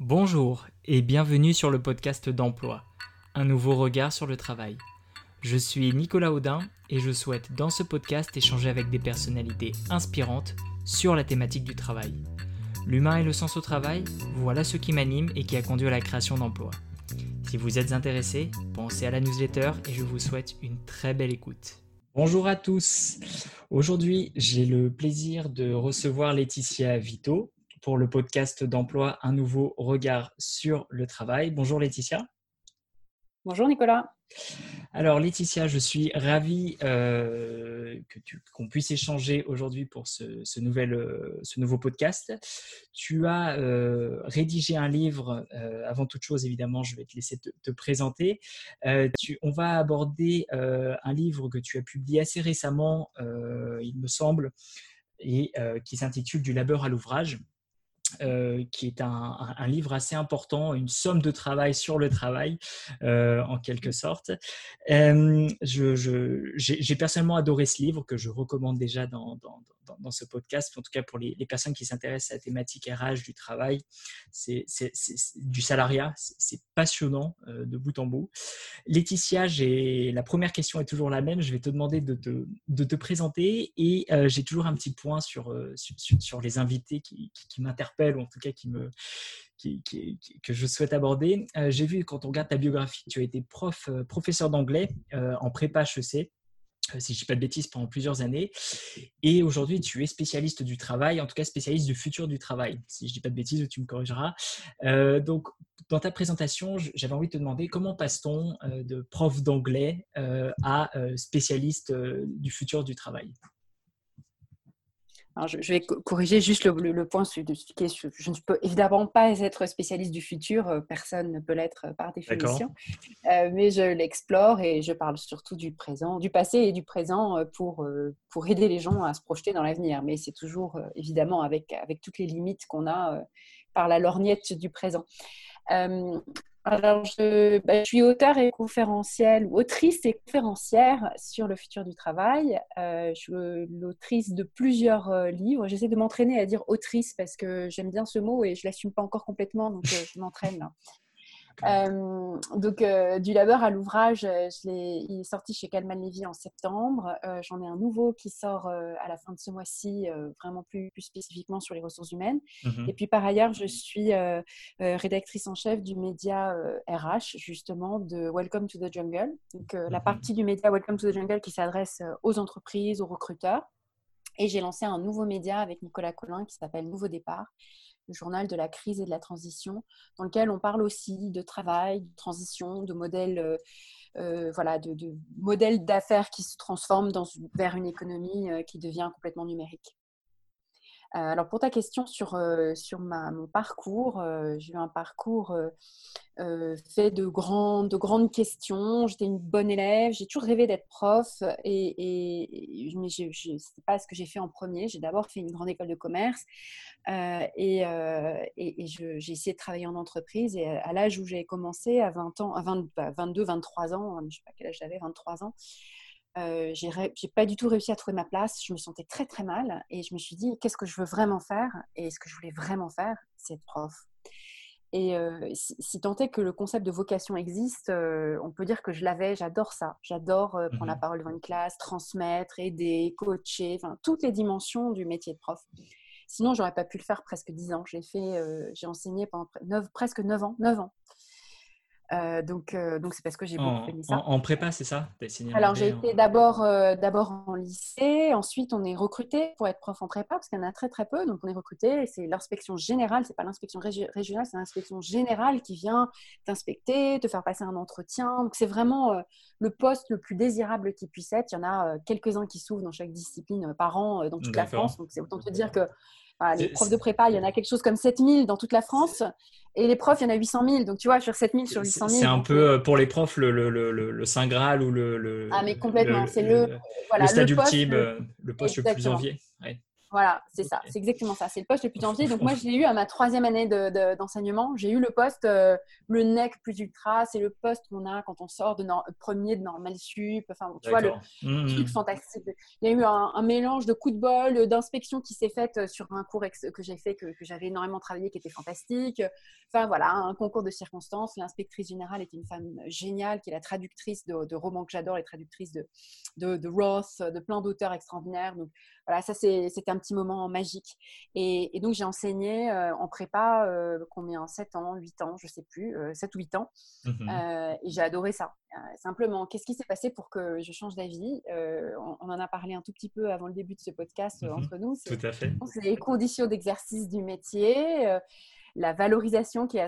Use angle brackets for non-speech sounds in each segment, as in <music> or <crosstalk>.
Bonjour et bienvenue sur le podcast d'emploi, un nouveau regard sur le travail. Je suis Nicolas Audin et je souhaite dans ce podcast échanger avec des personnalités inspirantes sur la thématique du travail. L'humain et le sens au travail, voilà ce qui m'anime et qui a conduit à la création d'emplois. Si vous êtes intéressé, pensez à la newsletter et je vous souhaite une très belle écoute. Bonjour à tous. Aujourd'hui, j'ai le plaisir de recevoir Laetitia Vito pour le podcast d'emploi Un nouveau regard sur le travail. Bonjour Laetitia. Bonjour Nicolas. Alors Laetitia, je suis ravi euh, qu'on puisse échanger aujourd'hui pour ce, nouvel, euh, ce, nouveau podcast. Tu as euh, rédigé un livre, avant toute chose évidemment, je vais te laisser te, présenter. on va aborder un livre que tu as publié assez récemment, il me semble, et qui s'intitule Du labeur à l'ouvrage. Euh, qui est un, livre assez important, une somme de travail sur le travail, euh, en quelque sorte. Euh, j'ai personnellement adoré ce livre que je recommande déjà dans, dans, ce podcast, en tout cas pour les, personnes qui s'intéressent à la thématique RH du travail, c'est du salariat, c'est passionnant de bout en bout. Laetitia, la première question est toujours la même, je vais te demander de te, présenter et j'ai toujours un petit point sur, sur les invités qui, m'interpellent ou en tout cas qui que je souhaite aborder. Euh, j'ai vu quand on regarde ta biographie, tu as été prof, euh, professeur d'anglais euh, en prépa HEC si je ne dis pas de bêtises, pendant plusieurs années. Et aujourd'hui, tu es spécialiste du travail, en tout cas spécialiste du futur du travail. Si je ne dis pas de bêtises, tu me corrigeras. donc, dans ta présentation, j'avais envie de te demander comment passe-t-on de prof d'anglais à spécialiste du futur du travail? Je, vais corriger juste le, point de je, je, ne peux évidemment pas être spécialiste du futur, euh, personne ne peut l'être euh, par définition, euh, mais je l'explore et je parle surtout du présent, du passé et du présent pour, pour aider les gens à se projeter dans l'avenir. Mais c'est toujours évidemment avec, avec toutes les limites qu'on a par la lorgnette du présent. Alors, bah, je, suis auteur et conférencielle, autrice et conférencière sur le futur du travail. Euh, je suis l'autrice de plusieurs euh, livres. J'essaie de m'entraîner à dire autrice parce que j'aime bien ce mot et je ne l'assume pas encore complètement, donc euh, je m'entraîne. Euh, donc, euh, du labeur à l'ouvrage, euh, il est sorti chez Calman Levy en septembre. J'en ai un nouveau qui sort à la fin de ce mois-ci, vraiment plus, spécifiquement sur les ressources humaines. Mhm. Et puis, par ailleurs, je suis rédactrice en chef du média RH, justement, de Welcome to the Jungle. Donc, la mhm. partie du média Welcome to the Jungle qui s'adresse aux entreprises, aux recruteurs. Et j'ai lancé un nouveau média avec Nicolas Collin qui s'appelle Nouveau Départ, le journal de la crise et de la transition, dans lequel on parle aussi de travail, de transition, de modèles, euh, euh, voilà, de, modèles d'affaires qui se transforment vers une économie euh, qui devient complètement numérique. Euh, alors pour ta question sur, euh, sur mon parcours, euh, j'ai eu un parcours fait de, de grandes questions. J'étais une bonne élève, j'ai toujours rêvé d'être prof, et, mais je ne sais pas ce que j'ai fait en premier. J'ai d'abord fait une grande école de commerce et, j'ai essayé de travailler en entreprise. Et à l'âge où j'ai commencé, à 20 ans, à 22, 23 bah, ans, je ne sais pas quel âge j'avais, 23 ans, euh, j'ai pas du tout réussi à trouver ma place. Je me sentais très très mal et je me suis dit qu'est-ce que je veux vraiment faire Et ce que je voulais vraiment faire, c'est être prof. Et euh, si, tant est que le concept de vocation existe, euh, on peut dire que je l'avais. J'adore ça. J'adore prendre la mmh parole devant une classe, transmettre, aider, coacher, enfin toutes les dimensions du métier de prof. Sinon, j'aurais pas pu le faire presque dix ans. J'ai fait, j'ai enseigné pendant presque neuf ans, 9 ans. Euh, donc, euh, donc c'est parce que j'ai beaucoup aimé ça. En, prépa, c'est ça? Alors, j'ai été d'abord, euh, d'abord en lycée. Ensuite, on est recruté pour être prof en prépa parce qu'il y en a très, très peu. Donc, on est recruté. C'est l'inspection générale. C'est pas l'inspection régionale, c'est l'inspection générale qui vient t'inspecter, te faire passer un entretien. Donc, c'est vraiment le poste le plus désirable qui puisse être. Il y en a quelques-uns qui s'ouvrent dans chaque discipline par an dans toute la France. Donc, c'est autant te dire que les profs de prépa, il y en a quelque chose comme 7000 dans toute la France. Et les profs, il y en a 800 000. Donc, tu vois, sur 7000 sur 800 000. C'est un peu euh, pour les profs le, le, le, le Saint Graal ou le. ah, mais complètement. C'est le, voilà, le stade ultime, le, poste le plus envié. Voilà, c'est ça, c'est exactement ça. C'est le poste le plus envié. Donc moi, <laughs> je l'ai eu à ma troisième année d'enseignement. j'ai eu le poste, euh, le NEC plus ultra. C'est le poste qu'on a quand on sort de premier de normal sup. Enfin, tu vois, le mmh, truc mmh. fantastique. Il y a eu un, mélange de coups de bol, d'inspection qui s'est faite euh, sur un cours que j'ai fait, que, j'avais énormément travaillé, qui était fantastique. Enfin voilà, un concours de circonstances. L'inspectrice générale était une femme géniale, qui est la traductrice de, romans que j'adore, les traductrices de, de, de Roth, de plein d'auteurs extraordinaires. Donc voilà, ça c'était un petit moment magique. Et, donc j'ai enseigné euh, en prépa euh, combien? 7 ans, 8 ans, je sais plus, 7 euh, ou 8 ans. Mmh et j'ai adoré ça. simplement, qu'est-ce qui s'est passé pour que je change d'avis? On, on, en a parlé un tout petit peu avant le début de ce podcast mmh entre nous. Tout à fait. C'est les conditions d'exercice du métier la valorisation qui est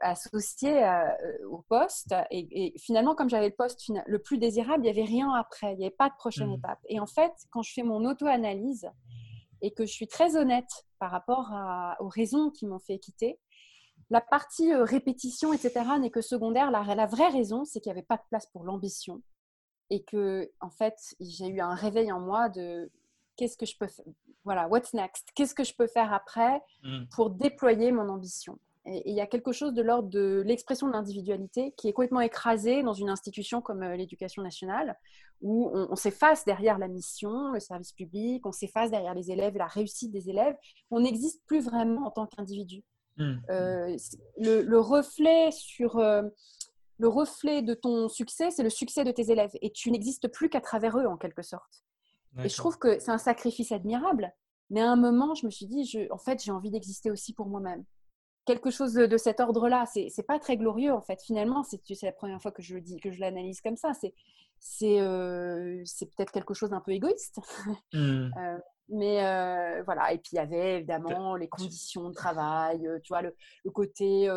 associée, euh, au poste. Et, finalement, comme j'avais le poste le plus désirable, il n'y avait rien après, il n'y avait pas de prochaine mmh. étape. Et en fait, quand je fais mon auto-analyse et que je suis très honnête par rapport aux raisons qui m'ont fait quitter, la partie euh, répétition, etc., n'est que secondaire. La, la vraie raison, c'est qu'il n'y avait pas de place pour l'ambition et que, en fait, j'ai eu un réveil en moi de qu'est-ce que je peux faire Voilà, what's next? Qu'est-ce que je peux faire après mm. pour déployer mon ambition? Il y a quelque chose de l'ordre de l'expression de l'individualité qui est complètement écrasée dans une institution comme euh, l'éducation nationale, où on, s'efface derrière la mission, le service public, on s'efface derrière les élèves, la réussite des élèves. On n'existe plus vraiment en tant qu'individu. Mm. Euh, le, reflet sur euh, le reflet de ton succès, c'est le succès de tes élèves, et tu n'existes plus qu'à travers eux en quelque sorte. Et je trouve que c'est un sacrifice admirable. Mais à un moment, je me suis dit, je, en fait, j'ai envie d'exister aussi pour moi-même. Quelque chose de, cet ordre-là, c'est, c'est pas très glorieux en fait. Finalement, c'est, la première fois que je le dis, que je l'analyse comme ça. C'est, c'est, euh, peut-être quelque chose d'un peu égoïste. Mmh. <laughs> Euh, mais euh, voilà. Et puis il y avait évidemment les conditions de travail, tu vois, le, le côté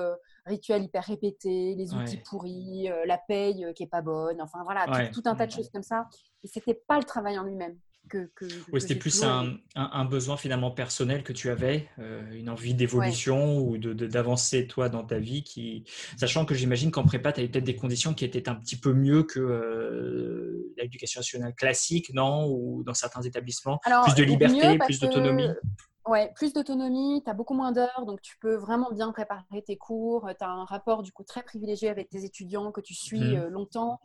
rituel hyper répété, les outils pourris, la paye qui est pas bonne. Enfin voilà, tout, un tas de choses comme ça. Et c'était pas le travail en lui-même. Que, que, oui, c'était plus un, un, besoin finalement personnel que tu avais, euh, une envie d'évolution ou d'avancer de, toi dans ta vie, qui... sachant que j'imagine qu'en prépa, tu avais peut-être des conditions qui étaient un petit peu mieux que euh, l'éducation nationale classique, non? Ou dans certains établissements Plus de liberté, plus d'autonomie? Ouais, plus d'autonomie, tu as beaucoup moins d'heures, donc tu peux vraiment bien préparer tes cours. Tu as un rapport du coup très privilégié avec tes étudiants que tu suis mmh. euh, longtemps.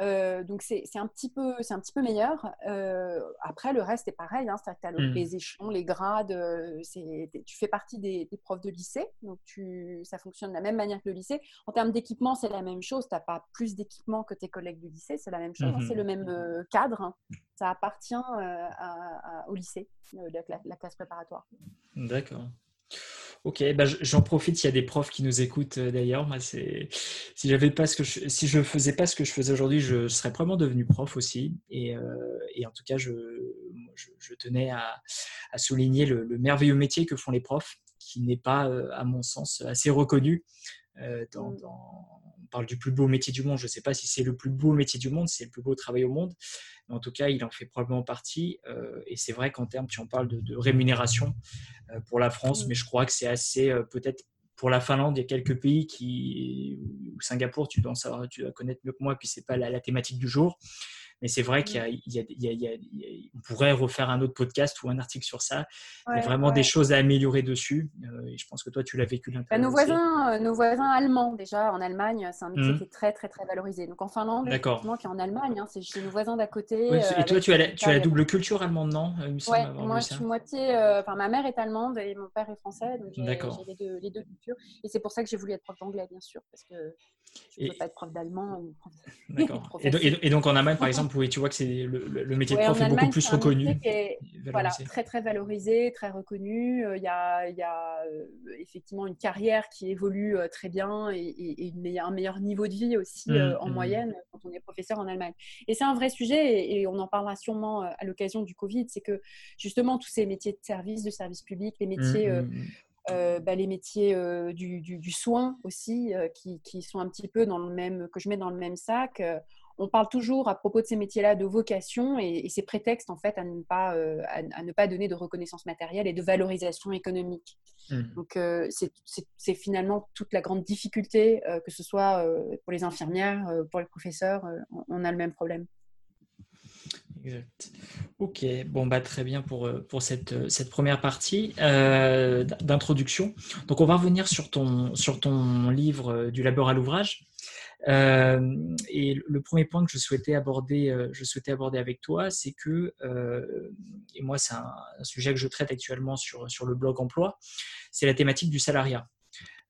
Euh, donc c'est un, petit peu, un petit peu meilleur. Euh, après, le reste est pareil. Hein, tu as mmh. les échelons, les grades. Euh, tu fais partie des, profs de lycée. Donc tu, ça fonctionne de la même manière que le lycée. En termes d'équipement, c'est la même chose. Tu n'as pas plus d'équipement que tes collègues du lycée. C'est la même chose. Hein, c'est le même cadre. Hein. Ça appartient au lycée, la, la classe préparatoire. D'accord. Ok, bah j'en profite. s'il y a des profs qui nous écoutent euh, d'ailleurs. Moi, c'est si j'avais pas ce que je... si je faisais pas ce que je faisais aujourd'hui, je serais probablement devenu prof aussi. Et, euh, et en tout cas, je, je, tenais à, à souligner le, merveilleux métier que font les profs, qui n'est pas, euh, à mon sens, assez reconnu. dans, mm. dans, parle du plus beau métier du monde. Je ne sais pas si c'est le plus beau métier du monde, c'est le plus beau travail au monde, mais en tout cas, il en fait probablement partie. et c'est vrai qu'en termes, tu en parles de, de rémunération, euh, pour la France, mm. mais je crois que c'est assez euh, peut-être pour la Finlande, il y a quelques pays qui, ou Singapour, tu dois, savoir, tu dois connaître mieux que moi, puis c'est pas la, thématique du jour. Mais c'est vrai qu'il y a, on pourrait refaire un autre podcast ou un article sur ça. il y a vraiment des choses à améliorer dessus. Euh, et je pense que toi, tu l'as vécu bah, nos voisins, euh, nos voisins allemands déjà en Allemagne, c'est un métier mmh. qui est très très très valorisé. Donc en Finlande, effectivement, puis en Allemagne, hein, c'est chez nos voisins d'à côté. et euh, toi, tu as, la, tu as la double culture allemande, non Oui, moi je suis moitié. Enfin, ma mère est allemande et mon père est français, donc j'ai les deux, les deux cultures. Et c'est pour ça que j'ai voulu être prof d'anglais, bien sûr, parce que je ne peux pas être prof d'allemand ou prof. <laughs> D'accord. <laughs> et, donc en Allemagne, par <laughs> exemple oui, tu vois que c'est le, métier de prof est beaucoup plus reconnu. voilà, très très valorisé, très reconnu. Euh, il y a, il y a euh, effectivement une carrière qui évolue euh, très bien et, un meilleur niveau de vie aussi mmh, en mmh. moyenne quand on est professeur en Allemagne. Et c'est un vrai sujet et, on en parlera sûrement à l'occasion du Covid, c'est que justement tous ces métiers de service, de service public, les métiers mmh, bah, les métiers du, du, soin aussi, qui, qui, sont un petit peu dans le même, que je mets dans le même sac on parle toujours à propos de ces métiers-là de vocation et, ces prétextes en fait à ne, pas, euh, à, ne pas donner de reconnaissance matérielle et de valorisation économique. Mmh. Donc euh, c'est finalement toute la grande difficulté, euh, que ce soit pour les infirmières, pour les professeurs, on, a le même problème. exact. Ok, bon, bah, très bien pour, pour cette, cette première partie euh, d'introduction. Donc, on va revenir sur ton, sur ton livre Du labeur à l'ouvrage. Euh, et le premier point que je souhaitais aborder, euh, je souhaitais aborder avec toi, c'est que, euh, et moi c'est un, sujet que je traite actuellement sur, sur le blog emploi, c'est la thématique du salariat.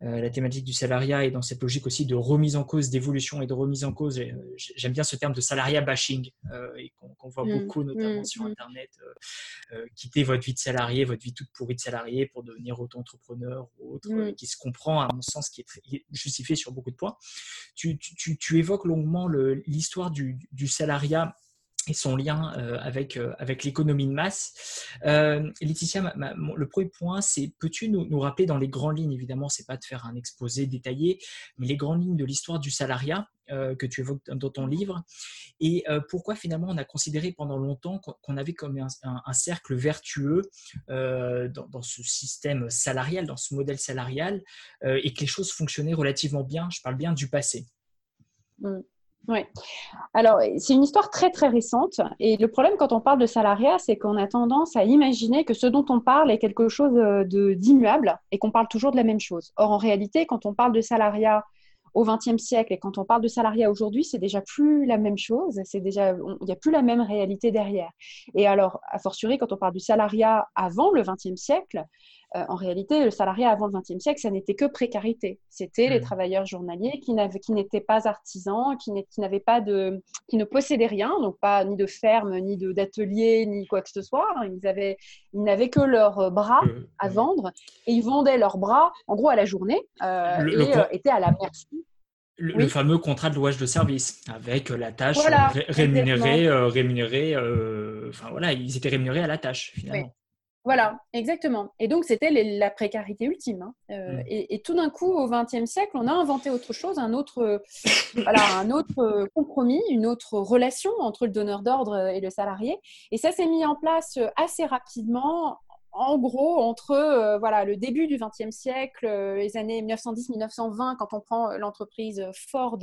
Euh, la thématique du salariat est dans cette logique aussi de remise en cause, d'évolution et de remise en cause. Euh, j'aime bien ce terme de salariat bashing euh, et qu'on voit mmh, beaucoup notamment mmh, sur mmh. Internet. quitter votre vie de salarié, votre vie toute pourrie de salarié pour devenir auto-entrepreneur ou autre, qui se comprend à mon sens, qui est, justifié sur beaucoup de points. Tu, tu, tu évoques longuement l'histoire du, du salariat son lien euh, avec, euh, avec l'économie de masse. Euh, Laetitia, le premier point, c'est peux-tu nous, rappeler dans les grandes lignes, évidemment, c'est pas de faire un exposé détaillé, mais les grandes lignes de l'histoire du salariat que tu évoques dans ton livre, et pourquoi finalement on a considéré pendant longtemps qu'on avait comme un, cercle vertueux dans, ce système salarial, dans ce modèle salarial, et que les choses fonctionnaient relativement bien, je parle bien du passé. Mmh. Oui. Alors, c'est une histoire très, très récente. Et le problème quand on parle de salariat, c'est qu'on a tendance à imaginer que ce dont on parle est quelque chose euh, d'immuable et qu'on parle toujours de la même chose. Or, en réalité, quand on parle de salariat au XXe siècle et quand on parle de salariat aujourd'hui, c'est déjà plus la même chose. C'est déjà, il n'y a plus la même réalité derrière. Et alors, a fortiori, quand on parle du salariat avant le XXe siècle, euh, en réalité, le salariat avant le XXe siècle, ça n'était que précarité. C'était les mmh. travailleurs journaliers qui n'étaient pas artisans, qui, n'avaient pas de, qui ne possédaient rien, donc pas ni de ferme, ni d'atelier, ni quoi que ce soit. Ils avaient, ils n'avaient que leurs bras à vendre et ils vendaient leurs bras, en gros, à la journée euh, et euh, étaient à la merci le, fameux contrat de louage de service avec la tâche rémunérée, rémunérée enfin voilà, ils étaient rémunérés à la tâche finalement. Voilà, exactement. Et donc, c'était la précarité ultime. Hein. Euh, mm. et, tout d'un coup, au XXe siècle, on a inventé autre chose, un autre, un autre compromis, une autre relation entre le donneur d'ordre et le salarié. Et ça s'est mis en place assez rapidement en gros, entre euh, voilà, le début du XXe siècle, euh, les années 1910-1920, quand on prend l'entreprise Ford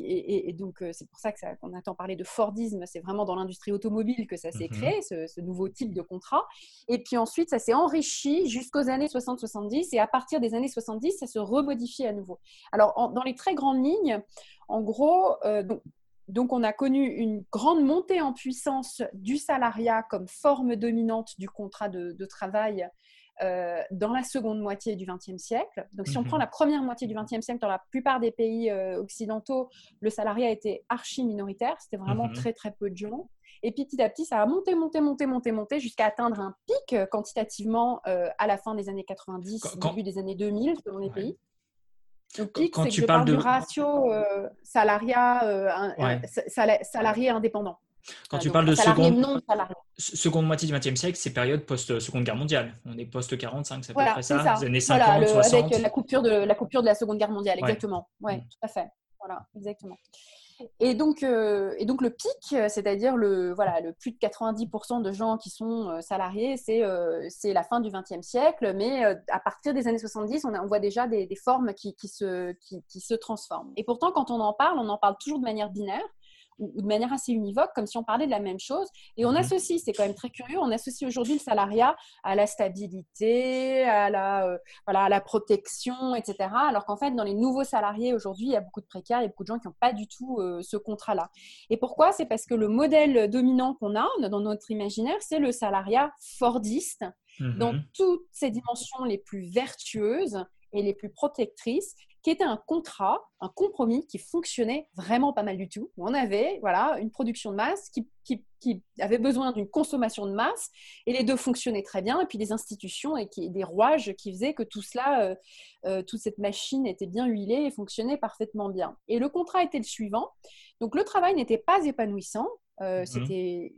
et, donc, euh, c'est pour ça qu'on entend parler de Fordisme. C'est vraiment dans l'industrie automobile que ça s'est mhm. créé, ce, nouveau type de contrat. Et puis ensuite, ça s'est enrichi jusqu'aux années 60-70. Et à partir des années 70, ça se remodifie à nouveau. Alors, dans les très grandes lignes, en gros, euh, donc, on a connu une grande montée en puissance du salariat comme forme dominante du contrat de travail euh, dans la seconde moitié du XXe siècle. Donc, si on mhm. prend la première moitié du XXe siècle, dans la plupart des pays euh, occidentaux, le salariat était archi minoritaire. C'était vraiment mhm. très, très peu de gens. Et petit à petit, ça a monté, monté, monté, monté, monté, jusqu'à atteindre un pic euh, quantitativement à la fin des années 90, début des années 2000, selon les pays. Le pic, c'est que je parle de... du ratio salariat, salarié indépendant. Quand tu parles de seconde, seconde moitié du XXe siècle, c'est période post-seconde guerre mondiale. On est post-45, c'est à peu près ça, les années 50, 60. Avec la coupure, de, la coupure de la seconde guerre mondiale, exactement. Oui, mm. tout à fait. Voilà, exactement. Et donc, euh, et donc le pic, c'est-à-dire le, voilà, le plus de 90% de gens qui sont euh, salariés, c'est euh, la fin du XXe siècle, mais à partir des années 70, on, on voit déjà des, des formes qui, qui, se, qui, qui, se transforment. Et pourtant, quand on en parle, on en parle toujours de manière binaire ou, de manière assez univoque, comme si on parlait de la même chose. Et on mhm. associe, c'est quand même très curieux, on associe aujourd'hui le salariat à la stabilité, à la, euh, voilà, à la protection, etc. Alors qu'en fait, dans les nouveaux salariés aujourd'hui, il y a beaucoup de précaires, il y a beaucoup de gens qui n'ont pas du tout euh, ce contrat-là. Et pourquoi? C'est parce que le modèle dominant qu'on a dans notre imaginaire, c'est le salariat fordiste, dans mhm. toutes ses dimensions les plus vertueuses et les plus protectrices, qui était un contrat, un compromis qui fonctionnait vraiment pas mal du tout. On avait voilà, une production de masse qui, qui, avait besoin d'une consommation de masse et les deux fonctionnaient très bien. Et puis des institutions et des rouages qui faisaient que tout cela, euh, euh, toute cette machine était bien huilée et fonctionnait parfaitement bien. Et le contrat était le suivant. Donc le travail n'était pas épanouissant. Euh, mhm. C'était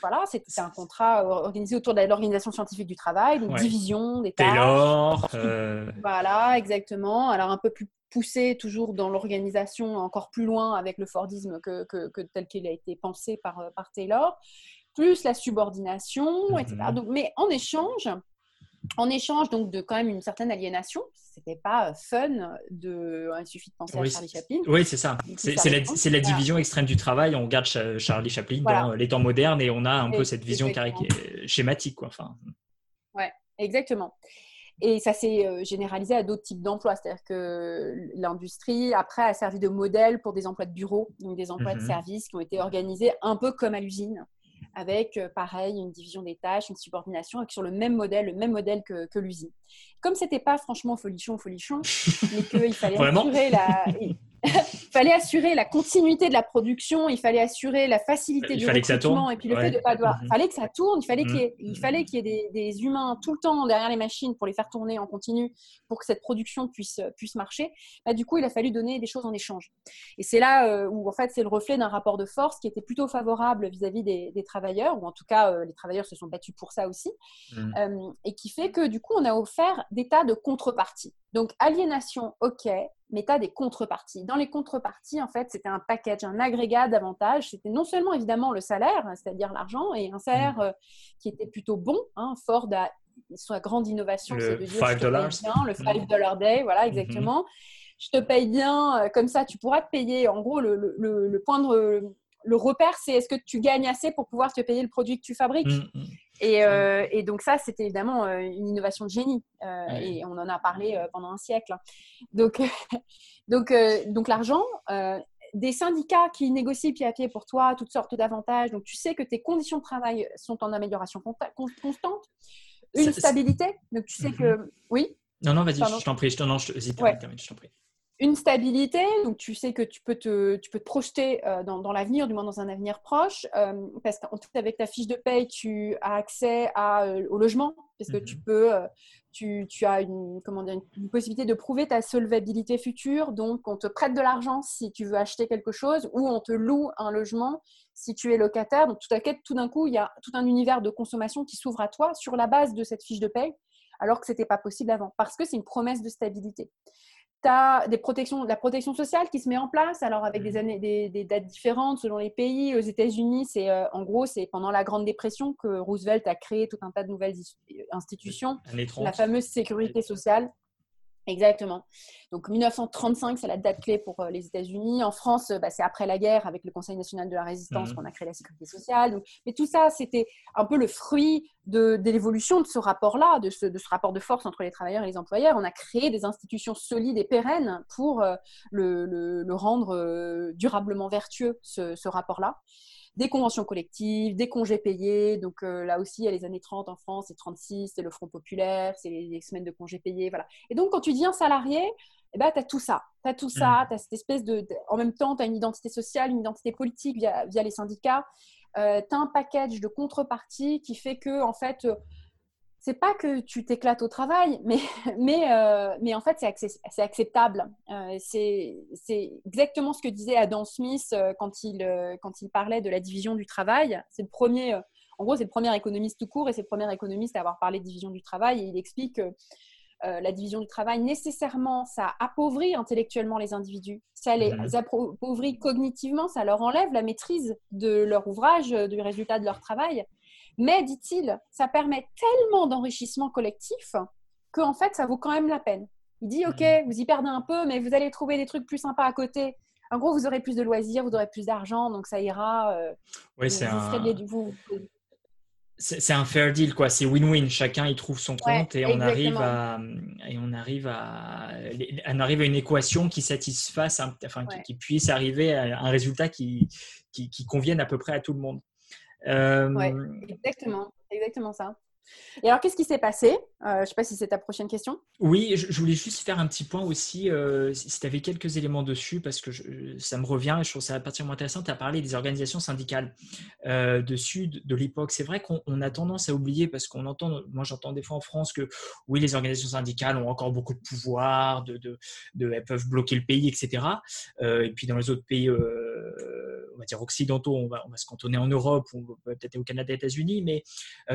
voilà, c'était un contrat organisé autour de l'organisation scientifique du travail, donc division des tâches. Taylor. Euh, <laughs> voilà, exactement. Alors un peu plus poussé toujours dans l'organisation, encore plus loin avec le Fordisme que, que, tel qu'il a été pensé par, euh, par Taylor, plus la subordination, etc. Donc, mais en échange, en échange donc de quand même une certaine aliénation. C'était pas fun de. Il suffit de penser à Charlie Chaplin. Oui, c'est ça. C'est la, division extrême du travail. On regarde Charlie Chaplin dans les temps modernes et on a un peu cette vision schématique. Quoi. Enfin... Ouais, exactement. Et ça s'est euh, généralisé à d'autres types d'emplois. C'est-à-dire que l'industrie, après, a servi de modèle pour des emplois de bureau, donc des emplois de mhm. service qui ont été organisés un peu comme à l'usine, avec, euh, pareil, une division des tâches, une subordination, avec sur le même modèle, le même modèle que, que l'usine. Comme c'était pas franchement folichon, folichon, <laughs> mais qu'il fallait assurer la... il <laughs> fallait assurer la continuité de la production, il fallait assurer la facilité du recrutement et puis le fait de pas devoir. Il mhm. fallait que ça tourne, il fallait qu'il y ait, il fallait qu'il y ait des, humains tout le temps derrière les machines pour les faire tourner en continu pour que cette production puisse, puisse marcher. Bah, du coup, il a fallu donner des choses en échange. Et c'est là euh, où en fait c'est le reflet d'un rapport de force qui était plutôt favorable vis-à-vis des, travailleurs, ou en tout cas euh, les travailleurs se sont battus pour ça aussi, mhm. euh, et qui fait que du coup on a offert des tas de contreparties. Donc aliénation, ok, mais tu as des contreparties. Dans les contreparties, en fait, c'était un package, un agrégat d'avantages. C'était non seulement évidemment le salaire, c'est-à-dire l'argent, et un salaire mmh. euh, qui était plutôt bon. Hein, Ford a sa grande innovation, c'est de dire 5 dollars. le 5 dollar day, voilà, mmh. exactement. Je te paye bien, euh, comme ça, tu pourras te payer. En gros, le, le, le point de le repère, c'est est-ce que tu gagnes assez pour pouvoir te payer le produit que tu fabriques? Euh, et, donc ça, c'était évidemment euh, une innovation de génie. Euh, et on en a parlé pendant un siècle. Hein. Donc, <laughs> donc, donc l'argent, des syndicats qui négocient pied à pied pour toi toutes sortes d'avantages. Donc tu sais que tes conditions de travail sont en amélioration constante. Une stabilité. Donc tu sais mm-hmm. que... Oui? Non, non, vas-y, je t'en prie. Je t'en prie une stabilité, donc tu sais que tu peux te, tu peux te projeter euh, dans, l'avenir, du moins dans un avenir proche, euh, parce qu'avec ta fiche de paye, tu as accès à, euh, au logement, parce que tu mhm. peux, tu, tu, as une, comment dire, une, possibilité de prouver ta solvabilité future, donc on te prête de l'argent si tu veux acheter quelque chose, ou on te loue un logement si tu es locataire. Donc tout à coup, tout d'un coup, il y a tout un univers de consommation qui s'ouvre à toi sur la base de cette fiche de paye, alors que ce n'était pas possible avant, parce que c'est une promesse de stabilité tu as des protections, la protection sociale qui se met en place, alors avec des, mmh. années, des, dates différentes selon les pays. Aux États-Unis, c'est euh, en gros, c'est pendant la Grande Dépression que Roosevelt a créé tout un tas de nouvelles institutions. La fameuse sécurité sociale. Exactement. Donc 1935, c'est la date clé pour euh, les États-Unis. En France, bah, c'est après la guerre, avec le Conseil national de la résistance, mmh. qu'on a créé la sécurité sociale. mais tout ça, c'était un peu le fruit de, l'évolution de ce rapport-là, de ce, rapport de force entre les travailleurs et les employeurs. On a créé des institutions solides et pérennes pour euh, le, rendre euh, durablement vertueux, ce rapport-là des conventions collectives, des congés payés. Donc euh, là aussi, il y a les années 30 en France, c'est 36, c'est le Front populaire, c'est les, semaines de congés payés. Voilà. Et donc, quand tu deviens salarié, eh ben, tu as tout ça. Tu as tout ça, mmh. tu as cette espèce de. En même temps, tu as une identité sociale, une identité politique via, via les syndicats. Euh, tu as un package de contrepartie qui fait que, en fait, c'est pas que tu t'éclates au travail, mais, <laughs> mais, euh, mais en fait, c'est acceptable. Euh, c'est exactement ce que disait Adam Smith euh, quand, il, quand il parlait de la division du travail. C'est le premier, en gros, c'est le premier économiste tout court et c'est le premier économiste à avoir parlé de division du travail. Et il explique que la division du travail, nécessairement, ça appauvrit intellectuellement les individus, ça les mmh appauvrit cognitivement, ça leur enlève la maîtrise de leur ouvrage, du résultat de leur travail. Mais, dit-il, ça permet tellement d'enrichissement collectif qu'en fait, ça vaut quand même la peine. Il dit, OK, mhm. vous y perdez un peu, mais vous allez trouver des trucs plus sympas à côté. En gros, vous aurez plus de loisirs, vous aurez plus d'argent, donc ça ira. Euh, oui, c'est un... C'est un fair deal, quoi. C'est win-win. Chacun y trouve son compte et on arrive à et on arrive à on arrive à une équation qui satisfasse, enfin qui, puisse arriver à un résultat qui, qui, qui convienne à peu près à tout le monde. Euh, exactement, exactement ça. Et alors, qu'est-ce qui s'est passé? Euh, Je ne sais pas si c'est ta prochaine question. Oui, je, voulais juste faire un petit point aussi, euh, si tu avais quelques éléments dessus, parce que ça me revient et je trouve ça particulièrement intéressant. Tu as parlé des organisations syndicales dessus, de, l'époque. C'est vrai qu'on a tendance à oublier, parce qu'on entend, moi j'entends des fois en France que oui, les organisations syndicales ont encore beaucoup de pouvoir, elles peuvent bloquer le pays, etc. et puis dans les autres pays on va dire occidentaux, on va, se cantonner en Europe, peut-être au Canada, États-Unis, mais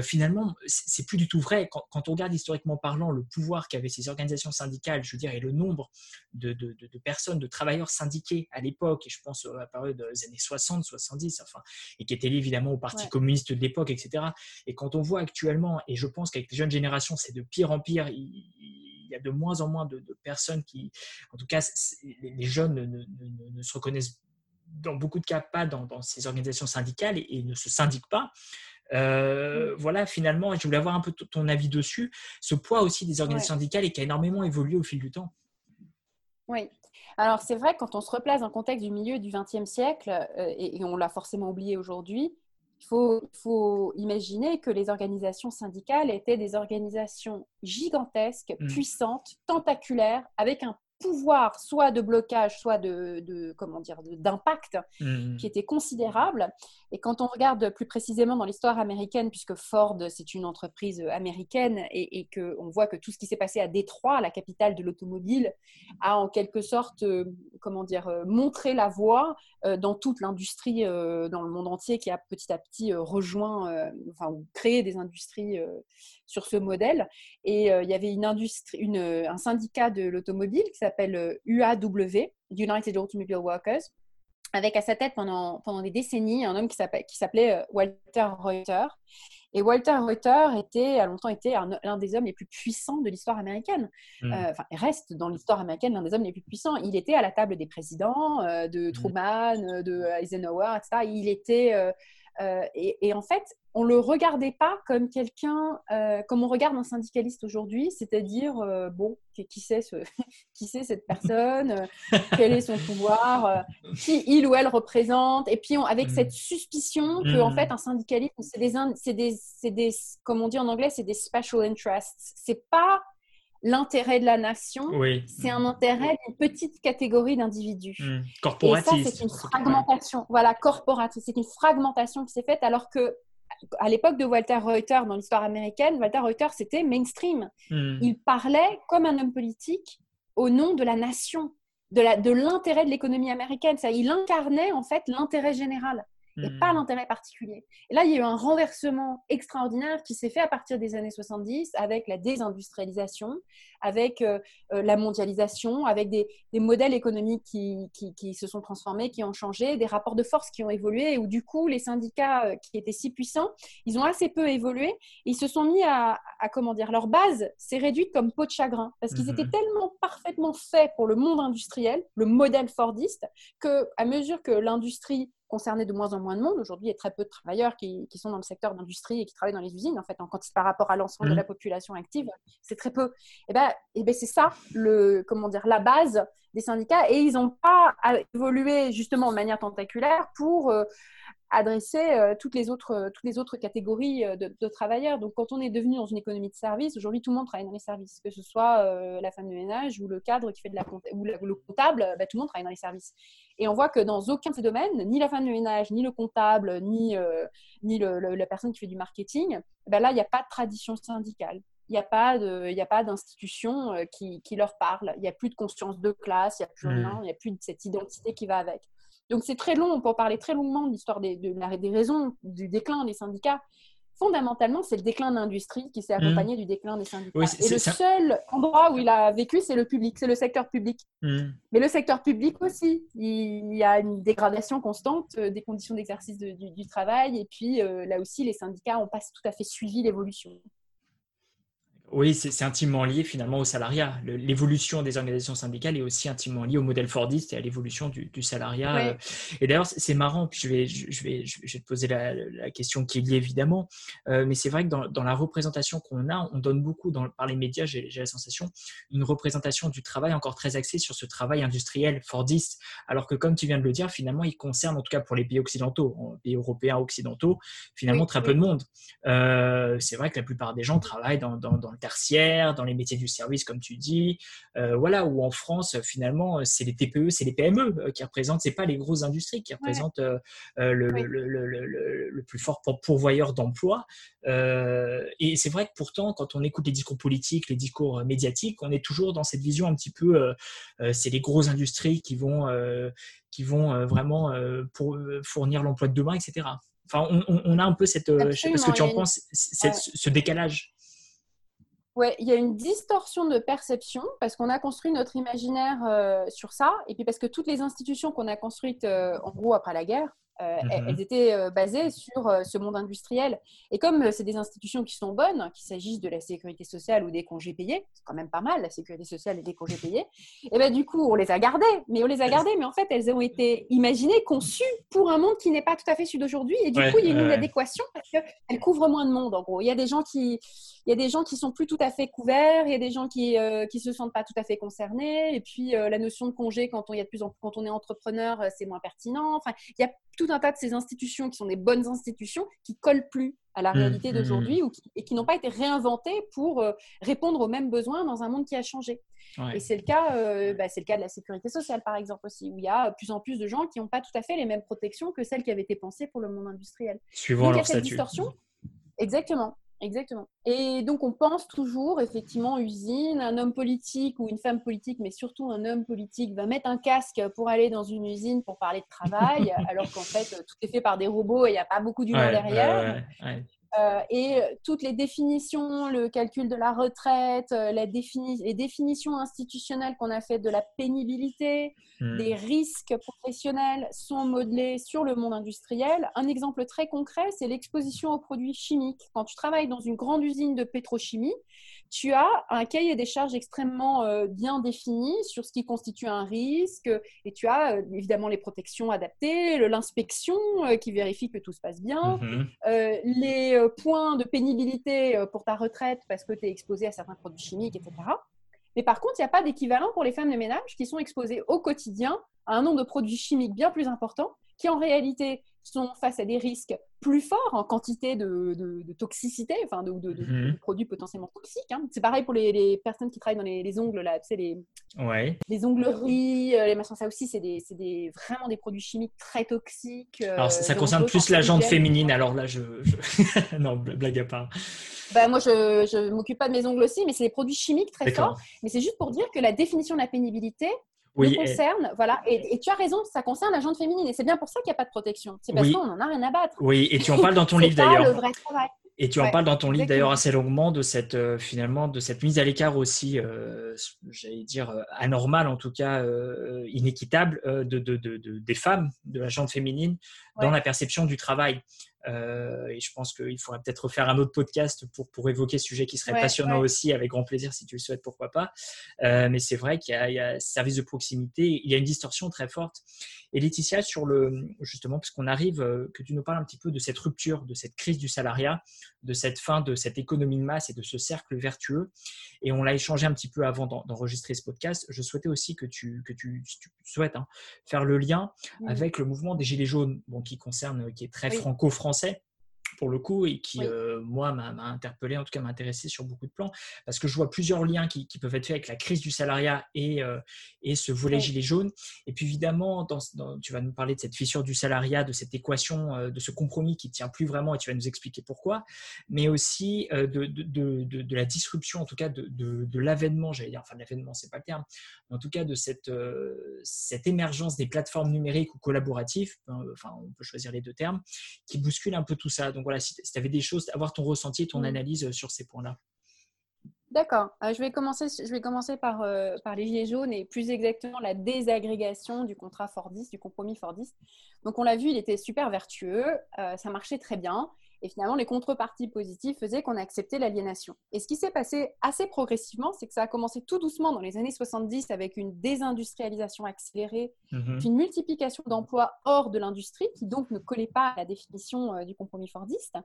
finalement, c'est plus du tout vrai. Quand, on regarde historiquement parlant le pouvoir qu'avaient ces organisations syndicales, je veux dire, et le nombre de, de, de, personnes, de travailleurs syndiqués à l'époque, et je pense à la période des années 60, 70, enfin, et qui étaient liés évidemment au Parti communiste de l'époque, etc. Et quand on voit actuellement, et je pense qu'avec les jeunes générations, c'est de pire en pire, il, y a de moins en moins de, personnes qui, en tout cas, les jeunes ne, se reconnaissent dans beaucoup de cas pas dans, ces organisations syndicales et, ne se syndiquent pas. Euh, mm. voilà, finalement, je voulais avoir un peu ton avis dessus, ce poids aussi des organisations syndicales et qui a énormément évolué au fil du temps. Oui. Alors, c'est vrai, quand on se replace dans le contexte du milieu du XXe siècle, euh, et, on l'a forcément oublié aujourd'hui, il faut, faut, imaginer que les organisations syndicales étaient des organisations gigantesques, mm. puissantes, tentaculaires, avec un pouvoir soit de blocage, soit de, comment dire d'impact mmh. qui était considérable. Et quand on regarde plus précisément dans l'histoire américaine, puisque Ford c'est une entreprise américaine et, et que on voit que tout ce qui s'est passé à Détroit, la capitale de l'automobile, a en quelque sorte euh, comment dire euh, montré la voie euh, dans toute l'industrie dans le monde entier qui a petit à petit rejoint, enfin créé des industries sur ce modèle. Et il y avait une industrie, un syndicat de l'automobile qui s'appelle UAW, United Automobile Workers, avec à sa tête pendant, pendant des décennies un homme qui s'appelait euh, Walter Reuter. Et Walter Reuter était, a longtemps été l'un des hommes les plus puissants de l'histoire américaine. Hmm. Euh, enfin, il reste dans l'histoire américaine l'un des hommes les plus puissants. Il était à la table des présidents, euh, de hmm. Truman, de Eisenhower, etc. Il était euh, et, en fait, on ne le regardait pas comme quelqu'un, euh, comme on regarde un syndicaliste aujourd'hui, c'est-à-dire, euh, bon, qui, sait ce, <laughs> qui sait cette personne, quel est son pouvoir, qui il ou elle représente, et puis avec mm. cette suspicion que, en mm. fait, un syndicaliste, c'est des, c'est des, des, comme on dit en anglais, c'est des special interests. C'est pas l'intérêt de la nation, c'est un intérêt d'une petite catégorie d'individus. Mmh. Corporatiste. Et ça, c'est une fragmentation. Voilà, corporatiste. C'est une fragmentation qui s'est faite alors que à l'époque de Walter Reuter, dans l'histoire américaine, Walter Reuter, c'était mainstream. Hmm. Il parlait comme un homme politique au nom de la nation, de l'intérêt de, de l'économie américaine. Ça, il incarnait en fait l'intérêt général et pas hmm. l'intérêt particulier. Et là, il y a eu un renversement extraordinaire qui s'est fait à partir des années 70 avec la désindustrialisation, avec euh, euh, la mondialisation, avec des, modèles économiques qui, qui, se sont transformés, qui ont changé, des rapports de force qui ont évolué, et où du coup, les syndicats euh, qui étaient si puissants, ils ont assez peu évolué, ils se sont mis à, à comment dire, leur base s'est réduite comme peau de chagrin, parce qu'ils étaient hmm. tellement parfaitement faits pour le monde industriel, le modèle fordiste, que à mesure que l'industrie concerner de moins en moins de monde. Aujourd'hui, il y a très peu de travailleurs qui, sont dans le secteur d'industrie et qui travaillent dans les usines. En fait, quand par rapport à l'ensemble de la mmh. population active, c'est très peu. Et eh ben, et eh ben c'est ça, le, comment dire, la base des syndicats. Et ils n'ont pas évolué justement de manière tentaculaire pour euh, adresser euh, toutes, les autres, euh, toutes les autres catégories euh, de, travailleurs. Donc, quand on est devenu dans une économie de service, aujourd'hui, tout le monde travaille dans les services, que ce soit la femme de ménage ou le cadre qui fait de la ou le comptable, bah, tout le monde travaille dans les services. Et on voit que dans aucun de ces domaines, ni la femme de ménage, ni le comptable, ni, ni la personne qui fait du marketing, bah, là, il n'y a pas de tradition syndicale. Il n'y a pas d'institution qui, qui, leur parle. Il n'y a plus de conscience de classe, il n'y a plus mmh. rien, il n'y a plus de cette identité qui va avec. Donc c'est très long, on peut en parler très longuement de l'histoire des, des raisons du déclin des syndicats. Fondamentalement, c'est le déclin de l'industrie qui s'est mmh. accompagné du déclin des syndicats. et le seul endroit où il a vécu, c'est le public, c'est le secteur public. Mmh. Mais le secteur public aussi, il y a une dégradation constante euh, des conditions d'exercice du, travail. Et puis euh, là aussi, les syndicats n'ont pas tout à fait suivi l'évolution. Oui, c'est intimement lié finalement au salariat. L'évolution des organisations syndicales est aussi intimement liée au modèle Fordiste et à l'évolution du, salariat. Euh. Et d'ailleurs, c'est marrant, puis je vais, je, vais, je vais te poser la, question qui est liée évidemment, euh, mais c'est vrai que dans, la représentation qu'on a, on donne beaucoup dans, par les médias, j'ai la sensation, une représentation du travail encore très axée sur ce travail industriel Fordiste, alors que comme tu viens de le dire, finalement, il concerne, en tout cas pour les pays occidentaux, pays européens occidentaux, finalement très peu de monde. Euh, c'est vrai que la plupart des gens travaillent dans, dans, dans tertiaire, dans les métiers du service, comme tu dis. voilà, où en France, finalement, c'est les TPE, c'est les PME qui représentent, c'est pas les grosses industries qui représentent le, le, plus fort pourvoyeur d'emplois. et c'est vrai que pourtant, quand on écoute les discours politiques, les discours médiatiques, on est toujours dans cette vision un petit peu, c'est les grosses industries qui vont, qui vont vraiment pour, fournir l'emploi de demain, etc. Enfin, on, a un peu cette, euh, je sais pas ce que tu en penses, ce décalage. Ouais, il y a une distorsion de perception parce qu'on a construit notre imaginaire euh, sur ça, et puis parce que toutes les institutions qu'on a construites euh, en gros après la guerre, euh, mhm. elles étaient euh, basées sur euh, ce monde industriel. Et comme c'est des institutions qui sont bonnes, qu'il s'agisse de la sécurité sociale ou des congés payés, c'est quand même pas mal la sécurité sociale et les congés payés, et ben du coup on les a gardées. Mais on les a gardées, mais en fait elles ont été imaginées, conçues pour un monde qui n'est pas tout à fait celui d'aujourd'hui. Et du coup il y a une inadéquation parce qu'elles couvrent moins de monde en gros. Il y a des gens qui il y a des gens qui sont plus tout à fait couverts, il y a des gens qui ne se sentent pas tout à fait concernés, et puis la notion de congé quand on, y a plus quand on est entrepreneur, c'est moins pertinent. Enfin, il y a tout un tas de ces institutions qui sont des bonnes institutions qui collent plus à la mmh, réalité mmh, d'aujourd'hui mmh. et qui n'ont pas été réinventées pour euh, répondre aux mêmes besoins dans un monde qui a changé. Et c'est le cas, euh, bah, c'est le cas de la sécurité sociale par exemple aussi, où il y a de plus en plus de gens qui n'ont pas tout à fait les mêmes protections que celles qui avaient été pensées pour le monde industriel. Suivant leur statut. distorsion. Exactement. Exactement. Et donc, on pense toujours, effectivement, usine, un homme politique ou une femme politique, mais surtout un homme politique, va mettre un casque pour aller dans une usine pour parler de travail, <laughs> alors qu'en fait, tout est fait par des robots et il n'y a pas beaucoup d'humain derrière. Euh, et toutes les définitions, le calcul de la retraite, euh, les définitions institutionnelles qu'on a faites de la pénibilité, hmm. des risques professionnels sont modelés sur le monde industriel. Un exemple très concret, c'est l'exposition aux produits chimiques. Quand tu travailles dans une grande usine de pétrochimie, tu as un cahier des charges extrêmement euh, bien défini sur ce qui constitue un risque et tu as euh, évidemment les protections adaptées, l'inspection euh, qui vérifie que tout se passe bien, mhm. les points de pénibilité pour ta retraite parce que tu es exposé à certains produits chimiques, etc. Mais par contre, il n'y a pas d'équivalent pour les femmes de ménage qui sont exposées au quotidien à un nombre de produits chimiques bien plus important qui en réalité sont face à des risques plus forts en quantité de, toxicité, enfin de, mhm. produits potentiellement toxiques. Hein. C'est pareil pour les, personnes qui travaillent dans les, ongles, là, tu sais, les, les ongleries, euh, les machins, ça aussi, c'est des, vraiment des produits chimiques très toxiques. Euh, alors, ça, concerne plus la jante féminine, alors là, je. <laughs> non, blague à part. Bah, moi, je ne m'occupe pas de mes ongles aussi, mais c'est des produits chimiques très forts. Mais c'est juste pour dire que la définition de la pénibilité, oui, concerne, voilà, et, tu as raison, ça concerne la jante féminine, et c'est bien pour ça qu'il n'y a pas de protection. C'est parce qu'on n'en a rien à battre. Oui, et tu en <laughs> parles dans ton livre d'ailleurs. le vrai travail. Et tu en parles dans ton livre d'ailleurs assez longuement de cette euh, finalement de cette mise à l'écart aussi, euh, j'allais dire euh, anormale en tout cas inéquitable de, de, de, des femmes, de la gente féminine dans la perception du travail. Euh, et je pense qu'il faudrait peut-être refaire un autre podcast pour, pour évoquer ce sujet qui serait passionnant aussi, avec grand plaisir si tu le souhaites, pourquoi pas. Euh, mais c'est vrai qu'il y, a service de proximité, il y a une distorsion très forte. Et Laetitia, sur le, justement, puisqu'on arrive, euh, que tu nous parles un petit peu de cette rupture, de cette crise du salariat, de cette fin de cette économie de masse et de ce cercle vertueux. Et on l'a échangé un petit peu avant d'enregistrer ce podcast. Je souhaitais aussi que tu, que tu, souhaites hein, faire le lien avec le mouvement des Gilets jaunes, bon, qui concerne, qui est très franco-français français pour le coup et qui, euh, moi, m'a interpellé, en tout cas m'a intéressé sur beaucoup de plans, parce que je vois plusieurs liens qui, peuvent être faits avec la crise du salariat et, euh, et ce volet gilet jaune. Et puis évidemment, dans, tu vas nous parler de cette fissure du salariat, de cette équation, euh, de ce compromis qui ne tient plus vraiment, et tu vas nous expliquer pourquoi, mais aussi de, de, de, la disruption, en tout cas de, l'avènement, j'allais dire, enfin l'avènement, c'est pas le terme, mais en tout cas de cette, cette émergence des plateformes numériques ou collaboratives, enfin on peut choisir les deux termes, qui bousculent un peu tout ça. Donc voilà, si tu avais des choses, avoir ton ressenti, ton mm. analyse euh, sur ces points-là. D'accord. Euh, je vais commencer, je vais commencer par, euh, par les gilets jaunes et plus exactement la désagrégation du contrat Fordiste, du compromis Fordiste. Donc on l'a vu, il était super vertueux, ça marchait très bien. Et finalement, les contreparties positives faisaient qu'on acceptait l'aliénation. Et ce qui s'est passé assez progressivement, c'est que ça a commencé tout doucement dans les années 70 avec une désindustrialisation accélérée, mhm. une multiplication d'emplois hors de l'industrie qui donc ne collait pas à la définition euh, du compromis fordiste.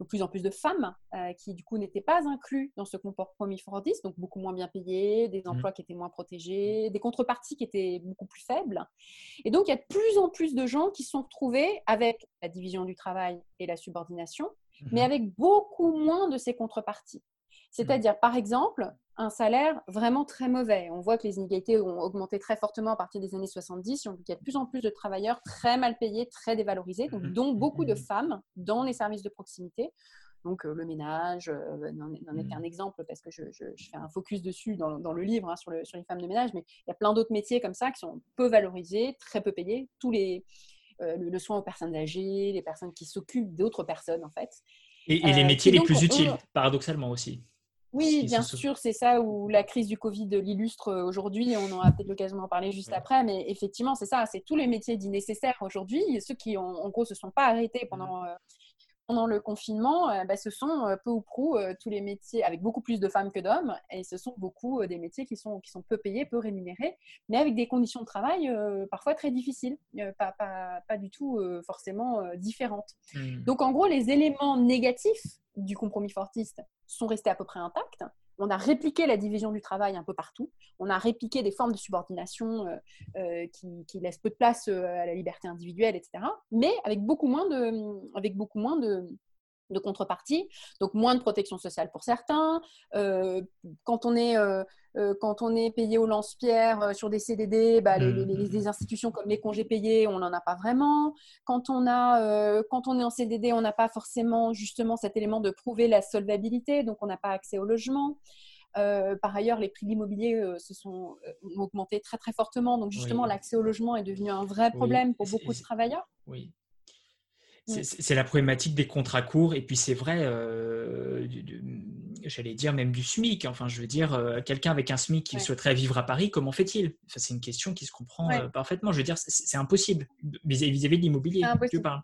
Donc plus en plus de femmes euh, qui du coup n'étaient pas inclus dans ce compromis fordiste, donc beaucoup moins bien payées, des mhm. emplois qui étaient moins protégés, des contreparties qui étaient beaucoup plus faibles. Et donc il y a de plus en plus de gens qui se sont retrouvés avec la division du travail et la subordination mais mhm. avec beaucoup moins de ces contreparties. C'est-à-dire, par exemple, un salaire vraiment très mauvais. On voit que les inégalités ont augmenté très fortement à partir des années 70. Il y a de plus en plus de travailleurs très mal payés, très dévalorisés, donc, mmh. dont beaucoup de mmh. femmes dans les services de proximité. Donc le ménage euh, n'en est qu'un exemple parce que je, fais un focus dessus dans, le livre hein, sur, les femmes de ménage, mais il y a plein d'autres métiers comme ça qui sont peu valorisés, très peu payés. Tous les, euh, le, soin aux personnes âgées, les personnes qui s'occupent d'autres personnes en fait. Et, les euh, métiers les plus utiles, paradoxalement aussi. Oui, bien sûr, c'est ça où la crise du Covid l'illustre aujourd'hui. On aura peut-être l'occasion d'en parler juste après, mais effectivement, c'est ça. C'est tous les métiers dits nécessaires aujourd'hui. Ceux qui, en, gros, se sont pas arrêtés pendant pendant le confinement, euh, bah, ce sont euh, peu ou prou euh, tous les métiers, avec beaucoup plus de femmes que d'hommes, et ce sont beaucoup des métiers qui sont, qui sont peu payés, peu rémunérés, mais avec des conditions de travail parfois très difficiles, pas, pas, pas, du tout forcément différentes. Mmh. Donc en gros, les éléments négatifs du compromis fortiste sont restés à peu près intacts, on a répliqué la division du travail un peu partout. On a répliqué des formes de subordination euh, euh, qui, laissent peu de place euh, à la liberté individuelle, etc. Mais avec beaucoup moins de, avec beaucoup moins de, de contrepartie, donc moins de protection sociale pour certains. quand, on est, quand on est payé au lance-pierre sur des CDD, bah, les, les, institutions comme les congés payés, on n'en a pas vraiment. Quand on, a, quand on est en CDD, on n'a pas forcément justement cet élément de prouver la solvabilité, donc on n'a pas accès au logement. par ailleurs, les prix de l'immobilier se sont ont augmenté très très fortement. Donc justement, l'accès au logement est devenu un vrai problème pour beaucoup de travailleurs. Oui. C'est la problématique des contrats courts. Et puis, c'est vrai, euh, j'allais dire même du SMIC. Enfin, je veux dire, euh, quelqu'un avec un SMIC qui souhaiterait vivre à Paris, comment fait-il? C'est une question qui se comprend euh, parfaitement. Je veux dire, c'est impossible vis-à-vis de l'immobilier. Tu parles.